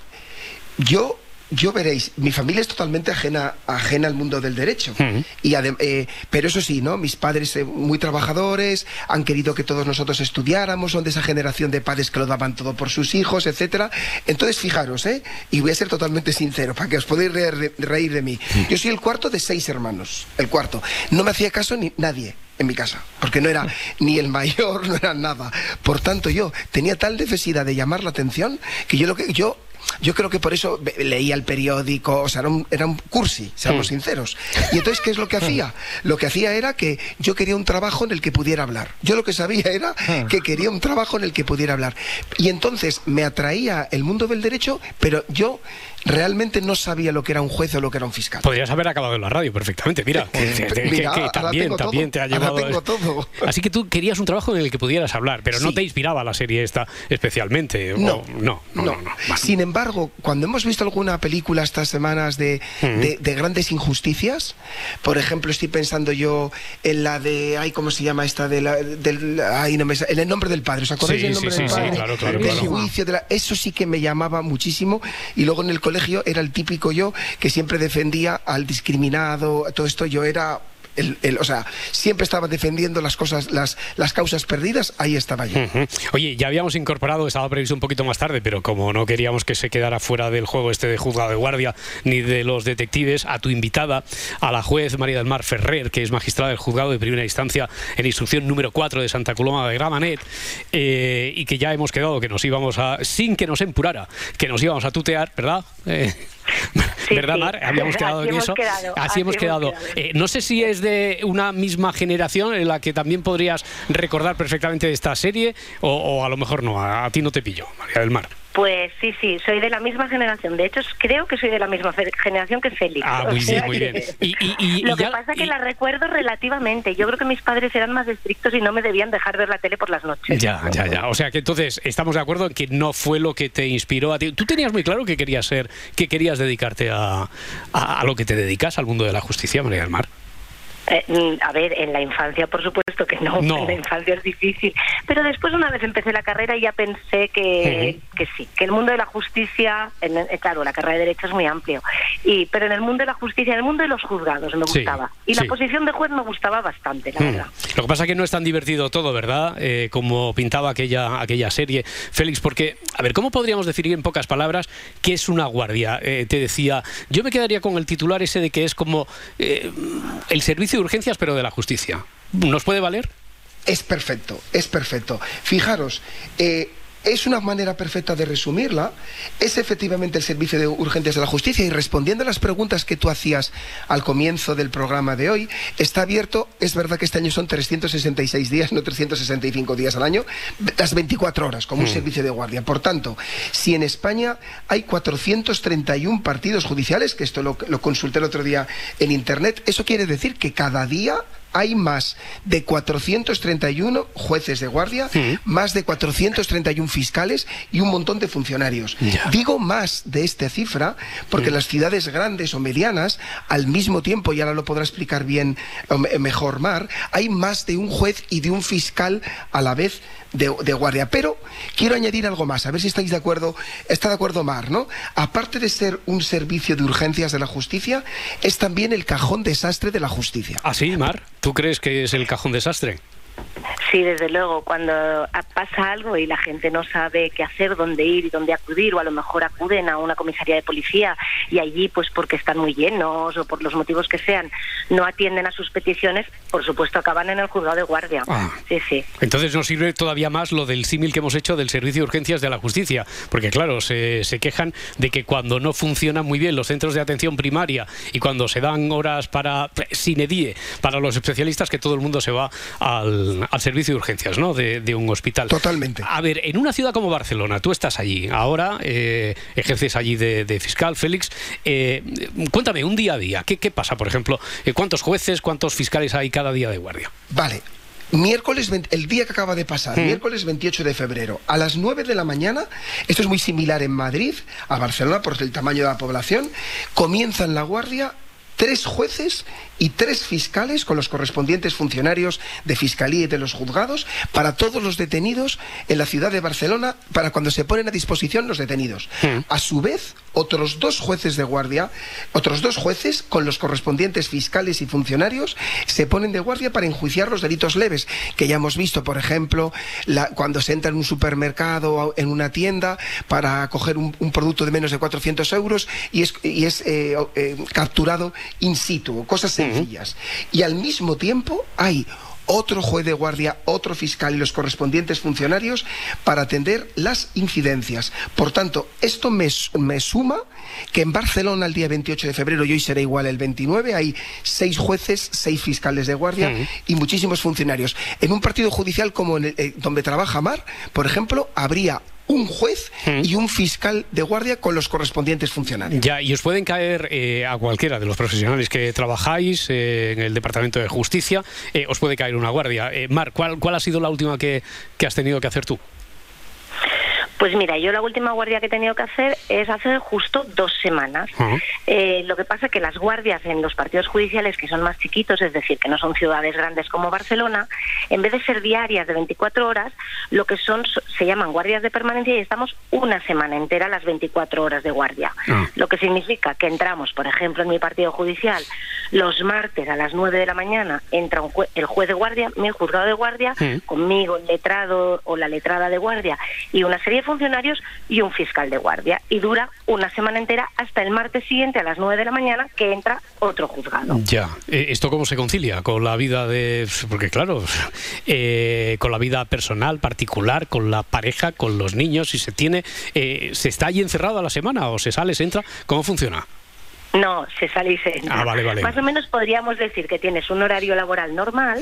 Yo, yo veréis, mi familia es totalmente ajena, ajena al mundo del derecho. y eh, pero eso sí, ¿no? Mis padres eh, muy trabajadores, han querido que todos nosotros estudiáramos, son de esa generación de padres que lo daban todo por sus hijos, etcétera. Entonces, fijaros, ¿eh? Y voy a ser totalmente sincero, para que os podáis reír de, reír de mí. Yo soy el cuarto de seis hermanos, el cuarto. No me hacía caso ni nadie en mi casa, porque no era ni el mayor, no era nada. Por tanto, yo tenía tal necesidad de llamar la atención que yo lo que yo yo creo que por eso leía el periódico, o sea, era un, era un cursi, seamos Hmm. sinceros. Y entonces, ¿qué es lo que hacía? Lo que hacía era que yo quería un trabajo en el que pudiera hablar. Yo lo que sabía era Hmm. que quería un trabajo en el que pudiera hablar. Y entonces me atraía el mundo del derecho, pero yo realmente no sabía lo que era un juez o lo que era un fiscal. Podrías haber acabado en la radio perfectamente, mira. que, que- que- Mira, que también, tengo también todo, te ha llevado. tengo todo. Así que tú querías un trabajo en el que pudieras hablar, pero no Sí. te inspiraba la serie esta especialmente. o- No, no, no, no, no. Sin embargo, cuando hemos visto alguna película estas semanas de, de- de grandes injusticias, por ejemplo, estoy pensando yo en la de, ay, ¿cómo se llama esta? De la, del, ay, no me en el nombre del padre, ¿os acordáis Sí, nombre sí, del padre? claro, claro, claro. juicio, de la- eso sí que me llamaba muchísimo. Y luego en el colegio era el típico yo que siempre defendía al discriminado, todo esto yo era. El, el- o sea, siempre estaba defendiendo las cosas, las, las causas perdidas, ahí estaba yo. Oye, ya habíamos incorporado, estaba previsto un poquito más tarde, pero como no queríamos que se quedara fuera del juego este de juzgado de guardia ni de los detectives, a tu invitada, a la juez María del Mar Ferrer, que es magistrada del juzgado de primera instancia en instrucción número 4 de Santa Coloma de Gramanet, eh, y que ya hemos quedado que nos íbamos a, sin que nos empurara, que nos íbamos a tutear, ¿verdad? Eh, ¿Verdad, sí. Mar? Habíamos quedado Así en hemos eso. quedado, así, así hemos hemos quedado. quedado. Eh, no sé si es de una misma generación en la que también podrías recordar perfectamente esta serie, o, o a lo mejor no, a, a ti no te pillo, María del Mar. Pues sí, sí, soy de la misma generación. De hecho, creo que soy de la misma generación que Félix. Ah, muy bien, muy bien. Y, y- y- Lo que ya- pasa es que la recuerdo relativamente. Yo creo que mis padres eran más estrictos y no me debían dejar ver la tele por las noches. Ya, ya, ya. O sea que entonces estamos de acuerdo en que no fue lo que te inspiró a ti. Tú tenías muy claro que querías ser, que querías dedicarte a, a, a lo que te dedicas, al mundo de la justicia, María del Mar. Eh, mm, a ver, en la infancia, por supuesto que no. No. En la infancia es difícil. Pero después, una vez empecé la carrera, ya pensé que, que sí, que el mundo de la justicia, en- eh, claro, la carrera de Derecho es muy amplio, y pero en el mundo de la justicia, en el mundo de los juzgados me Sí, gustaba. Y sí. la posición de juez me gustaba bastante, la Mm. verdad. Lo que pasa es que no es tan divertido todo, ¿verdad? Eh, como pintaba aquella, aquella serie. Félix, porque, a ver, ¿cómo podríamos definir en pocas palabras qué es una guardia? Eh, te decía, yo me quedaría con el titular ese de que es como eh, el servicio de urgencias, pero de la justicia. ¿Nos puede valer? Es perfecto, es perfecto. Fijaros, eh, es una manera perfecta de resumirla. Es efectivamente el servicio de urgencias de la justicia y respondiendo a las preguntas que tú hacías al comienzo del programa de hoy, está abierto. Es verdad que este año son 366 días, no 365 días al año, las 24 horas como un Mm. servicio de guardia. Por tanto, si en España hay 431 partidos judiciales, que esto lo, lo consulté el otro día en internet, eso quiere decir que cada día hay más de 431 jueces de guardia, más de 431 fiscales y un montón de funcionarios. Digo más de esta cifra porque en las ciudades grandes o medianas, al mismo tiempo, y ahora lo podrá explicar bien o me- mejor Mar, hay más de un juez y de un fiscal a la vez de, de guardia. Pero quiero añadir algo más, a ver si estáis de acuerdo, está de acuerdo Mar, ¿no? Aparte de ser un servicio de urgencias de la justicia, es también el cajón desastre de la justicia. ¿Ah, sí, Mar? ¿Tú crees que es el cajón desastre? Sí, desde luego, cuando pasa algo y la gente no sabe qué hacer, dónde ir y dónde acudir, o a lo mejor acuden a una comisaría de policía y allí, pues porque están muy llenos o por los motivos que sean, no atienden a sus peticiones, por supuesto acaban en el juzgado de guardia. Ah. Sí, sí. Entonces nos sirve todavía más lo del símil que hemos hecho del servicio de urgencias de la justicia, porque claro, se, se quejan de que cuando no funcionan muy bien los centros de atención primaria y cuando se dan horas para sin edie para los especialistas, que todo el mundo se va al, al servicio de urgencias ¿no? de, de un hospital. Totalmente. A ver, en una ciudad como Barcelona, tú estás allí, ahora eh, ejerces allí de, de fiscal, Félix. eh, cuéntame, un día a día, ¿qué, qué pasa, por ejemplo? Eh, ¿Cuántos jueces, cuántos fiscales hay cada día de guardia? Vale. Miércoles, 20 el día que acaba de pasar, Mm. miércoles 28 de febrero, a las 9 de la mañana, esto es muy similar en Madrid, a Barcelona por el tamaño de la población, comienzan la guardia tres jueces y tres fiscales con los correspondientes funcionarios de fiscalía y de los juzgados para todos los detenidos en la ciudad de Barcelona para cuando se ponen a disposición los detenidos. A su vez, otros dos jueces de guardia, otros dos jueces con los correspondientes fiscales y funcionarios se ponen de guardia para enjuiciar los delitos leves que ya hemos visto, por ejemplo, la- cuando se entra en un supermercado o en una tienda para coger un, un producto de menos de 400 euros y es, y es eh, eh, capturado in situ, cosas sencillas. Y al mismo tiempo hay otro juez de guardia, otro fiscal y los correspondientes funcionarios para atender las incidencias. Por tanto, esto me, me suma que en Barcelona el día 28 de febrero, y hoy será igual el 29, hay seis jueces, seis fiscales de guardia y muchísimos funcionarios. En un partido judicial como en el- eh, donde trabaja Mar, por ejemplo, habría un juez y un fiscal de guardia con los correspondientes funcionarios. Ya, y os pueden caer eh, a cualquiera de los profesionales que trabajáis eh, en el Departamento de Justicia, eh, os puede caer una guardia. Mar, ¿cuál, ¿cuál ha sido la última que, que has tenido que hacer tú? Pues mira, yo la última guardia que he tenido que hacer es hace justo dos semanas. Eh, lo que pasa es que las guardias en los partidos judiciales que son más chiquitos, es decir, que no son ciudades grandes como Barcelona, en vez de ser diarias de 24 horas, lo que son se llaman guardias de permanencia y estamos una semana entera las 24 horas de guardia. Lo que significa que entramos, por ejemplo, en mi partido judicial, los martes a las 9 de la mañana entra un jue- el juez de guardia, mi juzgado de guardia, conmigo, el letrado o la letrada de guardia y una serie de funcionarios y un fiscal de guardia. Y dura una semana entera hasta el martes siguiente a las 9 de la mañana que entra otro juzgado. Ya, Eh, ¿esto cómo se concilia con la vida de... Porque claro, eh, con la vida personal, particular, con la pareja, con los niños, si se tiene... eh, ¿Se está ahí encerrado a la semana o se sale, se entra? ¿Cómo funciona? No, se sale y se entra. Ah, vale, vale. Más o menos podríamos decir que tienes un horario laboral normal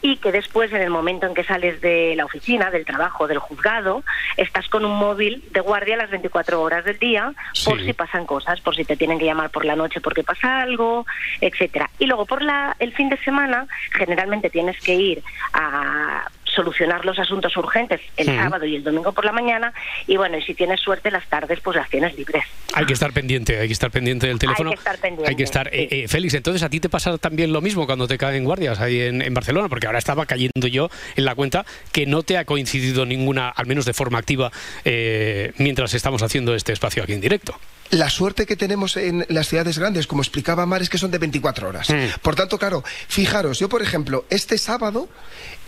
y que después, en el momento en que sales de la oficina, del trabajo, del juzgado, estás con un móvil de guardia las 24 horas del día por si pasan cosas, por si te tienen que llamar por la noche porque pasa algo, etcétera. Y luego por la, el fin de semana, generalmente tienes que ir a solucionar los asuntos urgentes el sábado y el domingo por la mañana y bueno, y si tienes suerte las tardes pues las tienes libres. Hay que estar pendiente, hay que estar pendiente del teléfono. Hay que estar pendiente. Hay que estar. eh, eh, Félix, entonces a ti te pasa también lo mismo cuando te caen guardias ahí en, en Barcelona, porque ahora estaba cayendo yo en la cuenta que no te ha coincidido ninguna, al menos de forma activa, eh, mientras estamos haciendo este espacio aquí en directo. La suerte que tenemos en las ciudades grandes, como explicaba Mar, es que son de 24 horas. Por tanto, claro, fijaros, yo por ejemplo, este sábado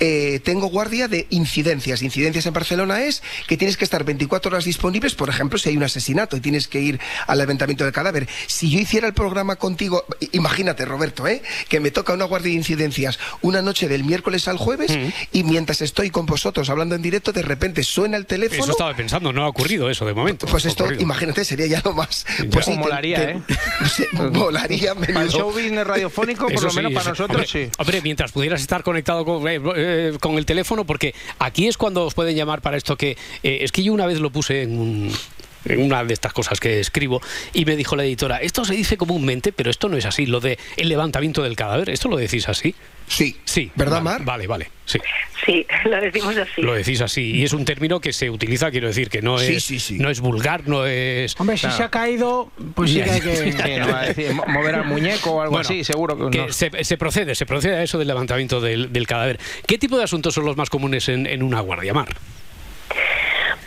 eh, tengo guardia de incidencias. Incidencias en Barcelona es que tienes que estar 24 horas disponibles, por ejemplo, si hay un asesinato y tienes que ir al levantamiento del cadáver. Si yo hiciera el programa contigo, imagínate, Roberto, ¿eh? que me toca una guardia de incidencias una noche del miércoles al jueves y mientras estoy con vosotros hablando en directo, de repente suena el teléfono. Eso estaba pensando, no ha ocurrido eso de momento. Pues esto, ocurrido. imagínate, sería ya lo más. Pues sí, te- molaría, te- ¿eh? molaría Para el menudo. show business radiofónico, por Eso lo sí, menos para eso- nosotros, hombre, sí. Hombre, mientras pudieras estar conectado con, eh, eh, con el teléfono, porque aquí es cuando os pueden llamar para esto que... eh, es que yo una vez lo puse en un en una de estas cosas que escribo y me dijo la editora, esto se dice comúnmente, pero esto no es así, lo de el levantamiento del cadáver, ¿esto lo decís así? Sí. Sí. ¿Verdad, vale, Mar? Vale, vale, sí. Sí, lo decimos así. Lo decís así. Y es un término que se utiliza, quiero decir, que no Sí, es, sí, sí. No es vulgar, no es... Hombre, si se ha caído, pues sí que hay que... Sí, no va a decir, mo- mover al muñeco o algo Bueno, así, seguro que, no. se, se procede, se procede a eso del levantamiento del, del cadáver. ¿Qué tipo de asuntos son los más comunes en, en una guardia, Mar?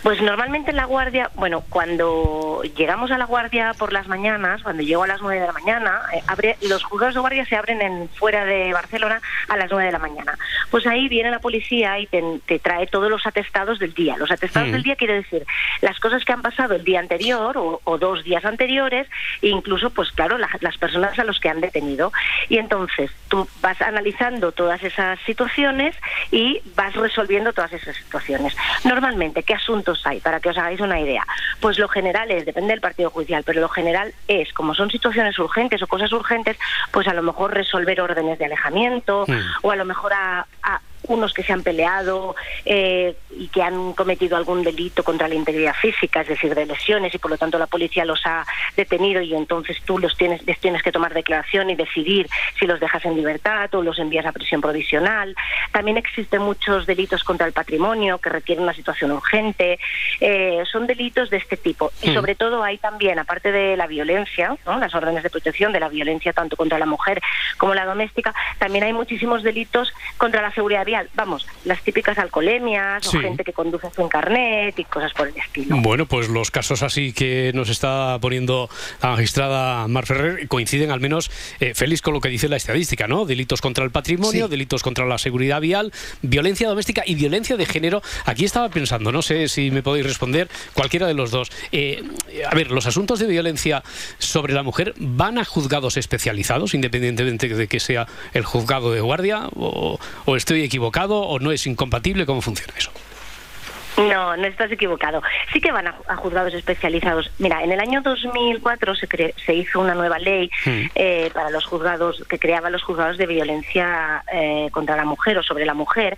Pues normalmente en la guardia, bueno, cuando llegamos a la guardia por las mañanas, cuando llego a las 9 de la mañana, eh, abre- los juzgados de guardia se abren en fuera de Barcelona a las 9 de la mañana. Pues ahí viene la policía y te, te trae todos los atestados del día. Los atestados Mm. del día quiere decir las cosas que han pasado el día anterior o, o dos días anteriores e incluso, pues claro, la- las personas a los que han detenido. Y entonces tú vas analizando todas esas situaciones y vas resolviendo todas esas situaciones. Normalmente, ¿qué asuntos hay? Para que os hagáis una idea. Pues lo general es, depende del partido judicial, pero lo general es, como son situaciones urgentes o cosas urgentes, pues a lo mejor resolver órdenes de alejamiento Mm. o a lo mejor a, a unos que se han peleado eh, y que han cometido algún delito contra la integridad física, es decir, de lesiones, y por lo tanto la policía los ha detenido y entonces tú los tienes, les tienes que tomar declaración y decidir si los dejas en libertad o los envías a prisión provisional. También existen muchos delitos contra el patrimonio que requieren una situación urgente. Eh, son delitos de este tipo. Y Mm. sobre todo hay también, aparte de la violencia, ¿no? las órdenes de protección de la violencia tanto contra la mujer como la doméstica, también hay muchísimos delitos contra la seguridad vial. Vamos, las típicas alcoholemias Sí. o gente que conduce sin carnet y cosas por el estilo. Bueno, pues los casos así que nos está poniendo la magistrada Mar Ferrer coinciden al menos, eh, Félix, con lo que dice la estadística, ¿no? Delitos contra el patrimonio, Sí. delitos contra la seguridad vial, violencia doméstica y violencia de género. Aquí estaba pensando, no sé si me podéis responder cualquiera de los dos. Eh, a ver, los asuntos de violencia sobre la mujer van a juzgados especializados, independientemente de que sea el juzgado de guardia, o, o estoy equivocado, o no es incompatible, ¿cómo funciona eso? No, no estás equivocado. Sí que van a, a juzgados especializados. Mira, en el año 2004 se, cre- se hizo una nueva ley eh, para los juzgados que creaba los juzgados de violencia eh, contra la mujer o sobre la mujer.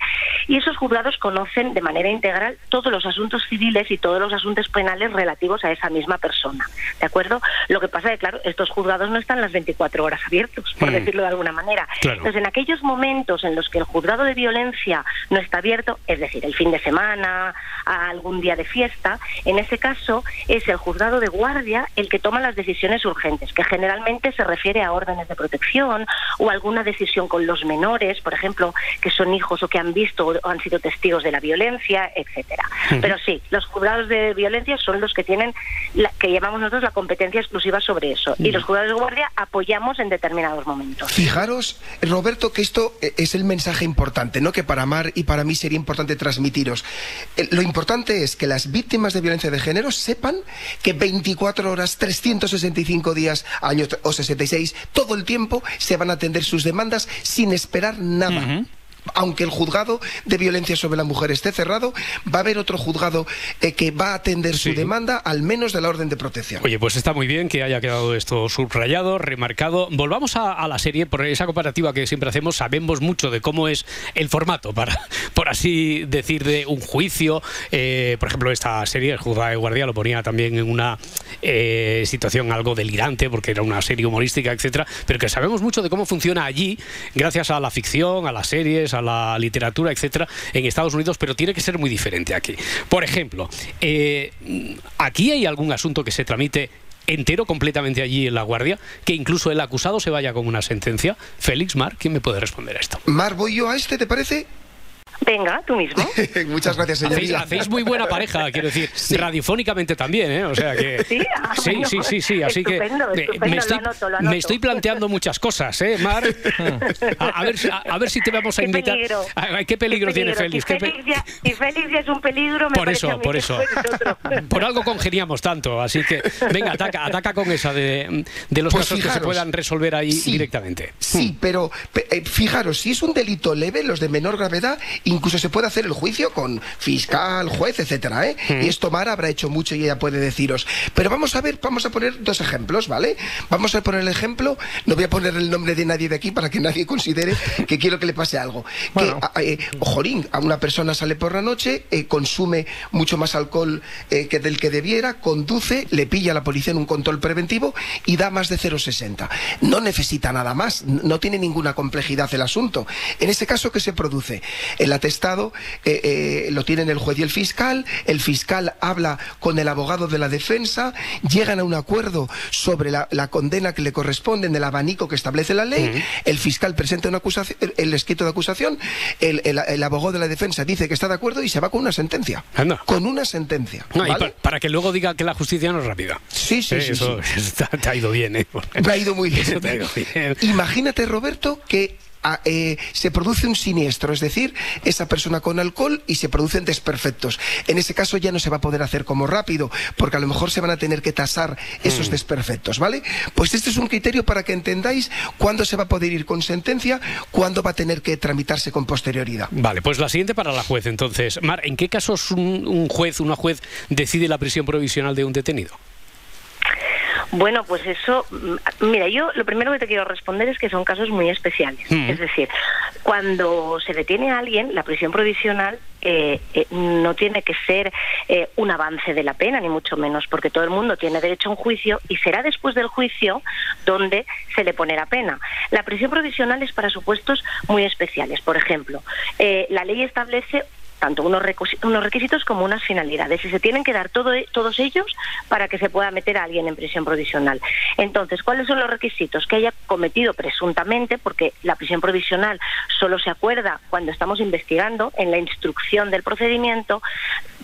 Y esos juzgados conocen de manera integral todos los asuntos civiles y todos los asuntos penales relativos a esa misma persona. ¿De acuerdo? Lo que pasa es que, claro, estos juzgados no están las 24 horas abiertos, por Mm. decirlo de alguna manera. Claro. Entonces, en aquellos momentos en los que el juzgado de violencia no está abierto, es decir, el fin de semana, a algún día de fiesta, en ese caso es el juzgado de guardia el que toma las decisiones urgentes, que generalmente se refiere a órdenes de protección o alguna decisión con los menores, por ejemplo, que son hijos o que han visto o han sido testigos de la violencia, etcétera. Ujú. Pero sí, los juzgados de violencia son los que tienen, la, que llamamos nosotros la competencia exclusiva sobre eso. Y los juzgados de guardia apoyamos en determinados momentos. Fijaros, Roberto, que esto eh, es el mensaje importante, ¿no? Que para Mar y para mí sería importante transmitiros. Eh, Lo importante es que las víctimas de violencia de género sepan que 24 horas, 365 días, años o 66, todo el tiempo se van a atender sus demandas sin esperar nada. Aunque el juzgado de violencia sobre la mujer esté cerrado, va a haber otro juzgado eh, que va a atender su demanda, al menos de la orden de protección. Oye, pues está muy bien que haya quedado esto subrayado, remarcado. Volvamos a, a la serie, por esa comparativa que siempre hacemos, sabemos mucho de cómo es el formato, para, por así decir, de un juicio. Eh, por ejemplo, esta serie, el juzgado de guardia, lo ponía también en una eh, situación algo delirante, porque era una serie humorística, etcétera, pero que sabemos mucho de cómo funciona allí, gracias a la ficción, a las series, a la literatura, etcétera, en Estados Unidos, pero tiene que ser muy diferente aquí. Por ejemplo, eh, aquí hay algún asunto que se tramite entero completamente allí en la guardia, que incluso el acusado se vaya con una sentencia. Félix Mar, ¿quién me puede responder a esto? Mar, voy yo a este, ¿te parece? Venga, tú mismo. Muchas gracias, Hacéis, señoría. hacéis muy buena pareja, quiero decir, radiofónicamente también, ¿eh? O sea que. Sí, ah, sí, bueno, sí, sí, sí, Así que estupendo, me- estupendo, me, lo estoy, anoto, lo me anoto. estoy planteando muchas cosas, ¿eh, Mar? A, a ver, si- a, a ver si te vamos a Qué invitar. peligro. A- ¿Qué peligro tiene Félix? Si ¿Qué pe- Félix, ya, si Félix ya es un peligro, me Por parece a eso, mí por que eso. Por algo congeniamos tanto, así que venga, ataca, ataca con esa de, de los Pues casos que se fijaros. puedan resolver ahí Sí. directamente. Sí, pero pe- eh, fijaros, si es un delito leve, los de menor gravedad, incluso se puede hacer el juicio con fiscal, juez, etcétera, ¿eh? Mm. Y esto Mara habrá hecho mucho y ella puede deciros. Pero vamos a ver, vamos a poner dos ejemplos, ¿vale? Vamos a poner el ejemplo, no voy a poner el nombre de nadie de aquí para que nadie considere que quiero que le pase algo. Que, a- eh, ojorín, a una persona sale por la noche, eh, consume mucho más alcohol eh, que del que debiera, conduce, le pilla a la policía en un control preventivo y da más de 0,60. No necesita nada más, no tiene ninguna complejidad el asunto. En ese caso, ¿qué se produce? El atestado eh, eh, lo tienen el juez y el fiscal, el fiscal habla con el abogado de la defensa, llegan a un acuerdo sobre la, la condena que le corresponde en el abanico que establece la ley, el fiscal presenta una acusación, el, el escrito de acusación, el, el- el abogado de la defensa dice que está de acuerdo y se va con una sentencia. Con una sentencia. Para, que luego diga que la justicia no es rápida. Sí, sí, Eh, sí, Eso, está- te ha ido bien, ¿eh? Me ha ido muy bien. Eso te ha ido bien. Imagínate, Roberto, que eh, se produce un siniestro, es decir, esa persona con alcohol y se producen desperfectos. En ese caso ya no se va a poder hacer como rápido, porque a lo mejor se van a tener que tasar esos Mm. desperfectos, ¿vale? Pues este es un criterio para que entendáis cuándo se va a poder ir con sentencia, cuándo va a tener que tramitarse con posterioridad. Vale, pues la siguiente para la juez entonces. Mar, ¿en qué casos un, un juez, una juez decide la prisión provisional de un detenido? Bueno, pues eso, mm, mira, yo lo primero que te quiero responder es que son casos muy especiales. Mm. Es decir, cuando se detiene a alguien, la prisión provisional eh, eh, no tiene que ser eh, un avance de la pena, ni mucho menos, porque todo el mundo tiene derecho a un juicio y será después del juicio donde se le pone la pena. La prisión provisional es para supuestos muy especiales. Por ejemplo, eh, la ley establece tanto unos, unos requisitos como unas finalidades y se tienen que dar todo, e- todos ellos para que se pueda meter a alguien en prisión provisional. Entonces, ¿cuáles son los requisitos? Que haya cometido presuntamente, porque la prisión provisional solo se acuerda cuando estamos investigando en la instrucción del procedimiento,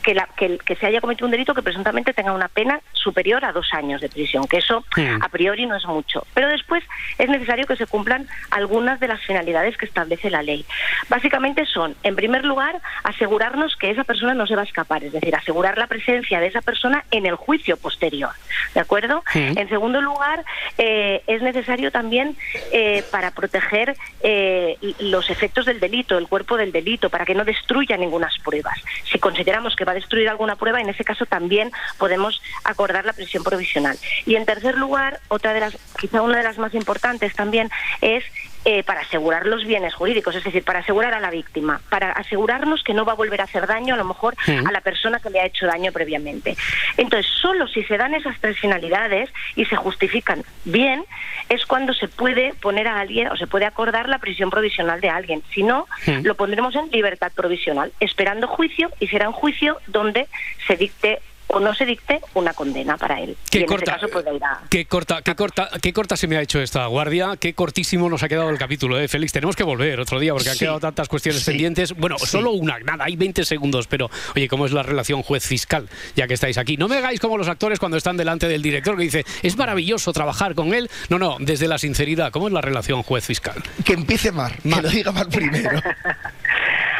que, la- que se haya cometido un delito que presuntamente tenga una pena superior a dos años de prisión, que eso a priori no es mucho. Pero después es necesario que se cumplan algunas de las finalidades que establece la ley. Básicamente son, en primer lugar, asegurarnos que esa persona no se va a escapar, es decir, asegurar la presencia de esa persona en el juicio posterior. ¿De acuerdo? En segundo lugar, eh, es necesario también eh, para proteger eh, los efectos del delito, el cuerpo del delito, para que no destruya ninguna pruebas. Si consideramos que va destruir alguna prueba, en ese caso también podemos acordar la prisión provisional. Y en tercer lugar, otra de las, quizá una de las más importantes también es eh, para asegurar los bienes jurídicos, es decir, para asegurar a la víctima, para asegurarnos que no va a volver a hacer daño a lo mejor a la persona que le ha hecho daño previamente. Entonces, solo si se dan esas tres finalidades y se justifican bien, es cuando se puede poner a alguien o se puede acordar la prisión provisional de alguien. Si no, lo pondremos en libertad provisional, esperando juicio y será un juicio donde se dicte o no se dicte una condena para él. Qué y en corta- ese caso puede ir a... Qué corta, qué corta, qué corta se me ha hecho esta guardia, qué cortísimo nos ha quedado el capítulo, ¿eh? Félix, tenemos que volver otro día porque han Sí. quedado tantas cuestiones Sí. pendientes. Bueno, Sí. solo una, nada, hay 20 segundos, pero oye, ¿cómo es la relación juez-fiscal? Ya que estáis aquí. No me hagáis como los actores cuando están delante del director que dice, es maravilloso trabajar con él. No, no, desde la sinceridad, ¿cómo es la relación juez-fiscal? Que empiece Mar, que lo diga Mar primero.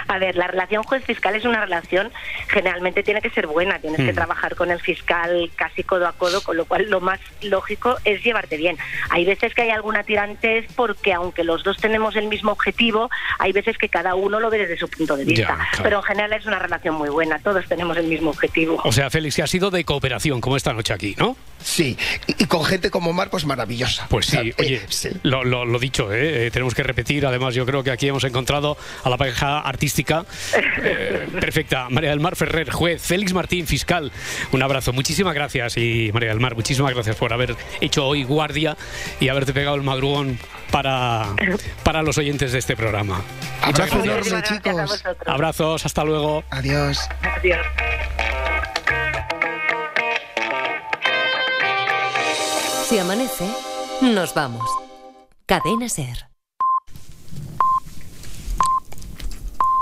A ver, la relación juez-fiscal es una relación, generalmente tiene que ser buena, tienes que Mm. trabajar con el fiscal casi codo a codo, con lo cual lo más lógico es llevarte bien. Hay veces que hay alguna tirantez porque aunque los dos tenemos el mismo objetivo, hay veces que cada uno lo ve desde su punto de Ya, vista. claro. Pero en general es una relación muy buena, todos tenemos el mismo objetivo. O sea, Félix, que ha sido de cooperación, como esta noche aquí, ¿no? Sí, y, con gente como Mar, pues maravillosa. Pues sí, oye, lo, lo- lo dicho, ¿eh? Eh, tenemos que repetir. Además, yo creo que aquí hemos encontrado a la pareja artística eh, perfecta. María del Mar Ferrer, juez, Félix Martín, fiscal. Un abrazo, muchísimas gracias. Y María del Mar, muchísimas gracias por haber hecho hoy guardia y haberte pegado el madrugón para, para los oyentes de este programa. Muchas Abrazo enorme, chicos. Abrazos, hasta luego. Adiós. Adiós. Si amanece, nos vamos. Cadena Ser.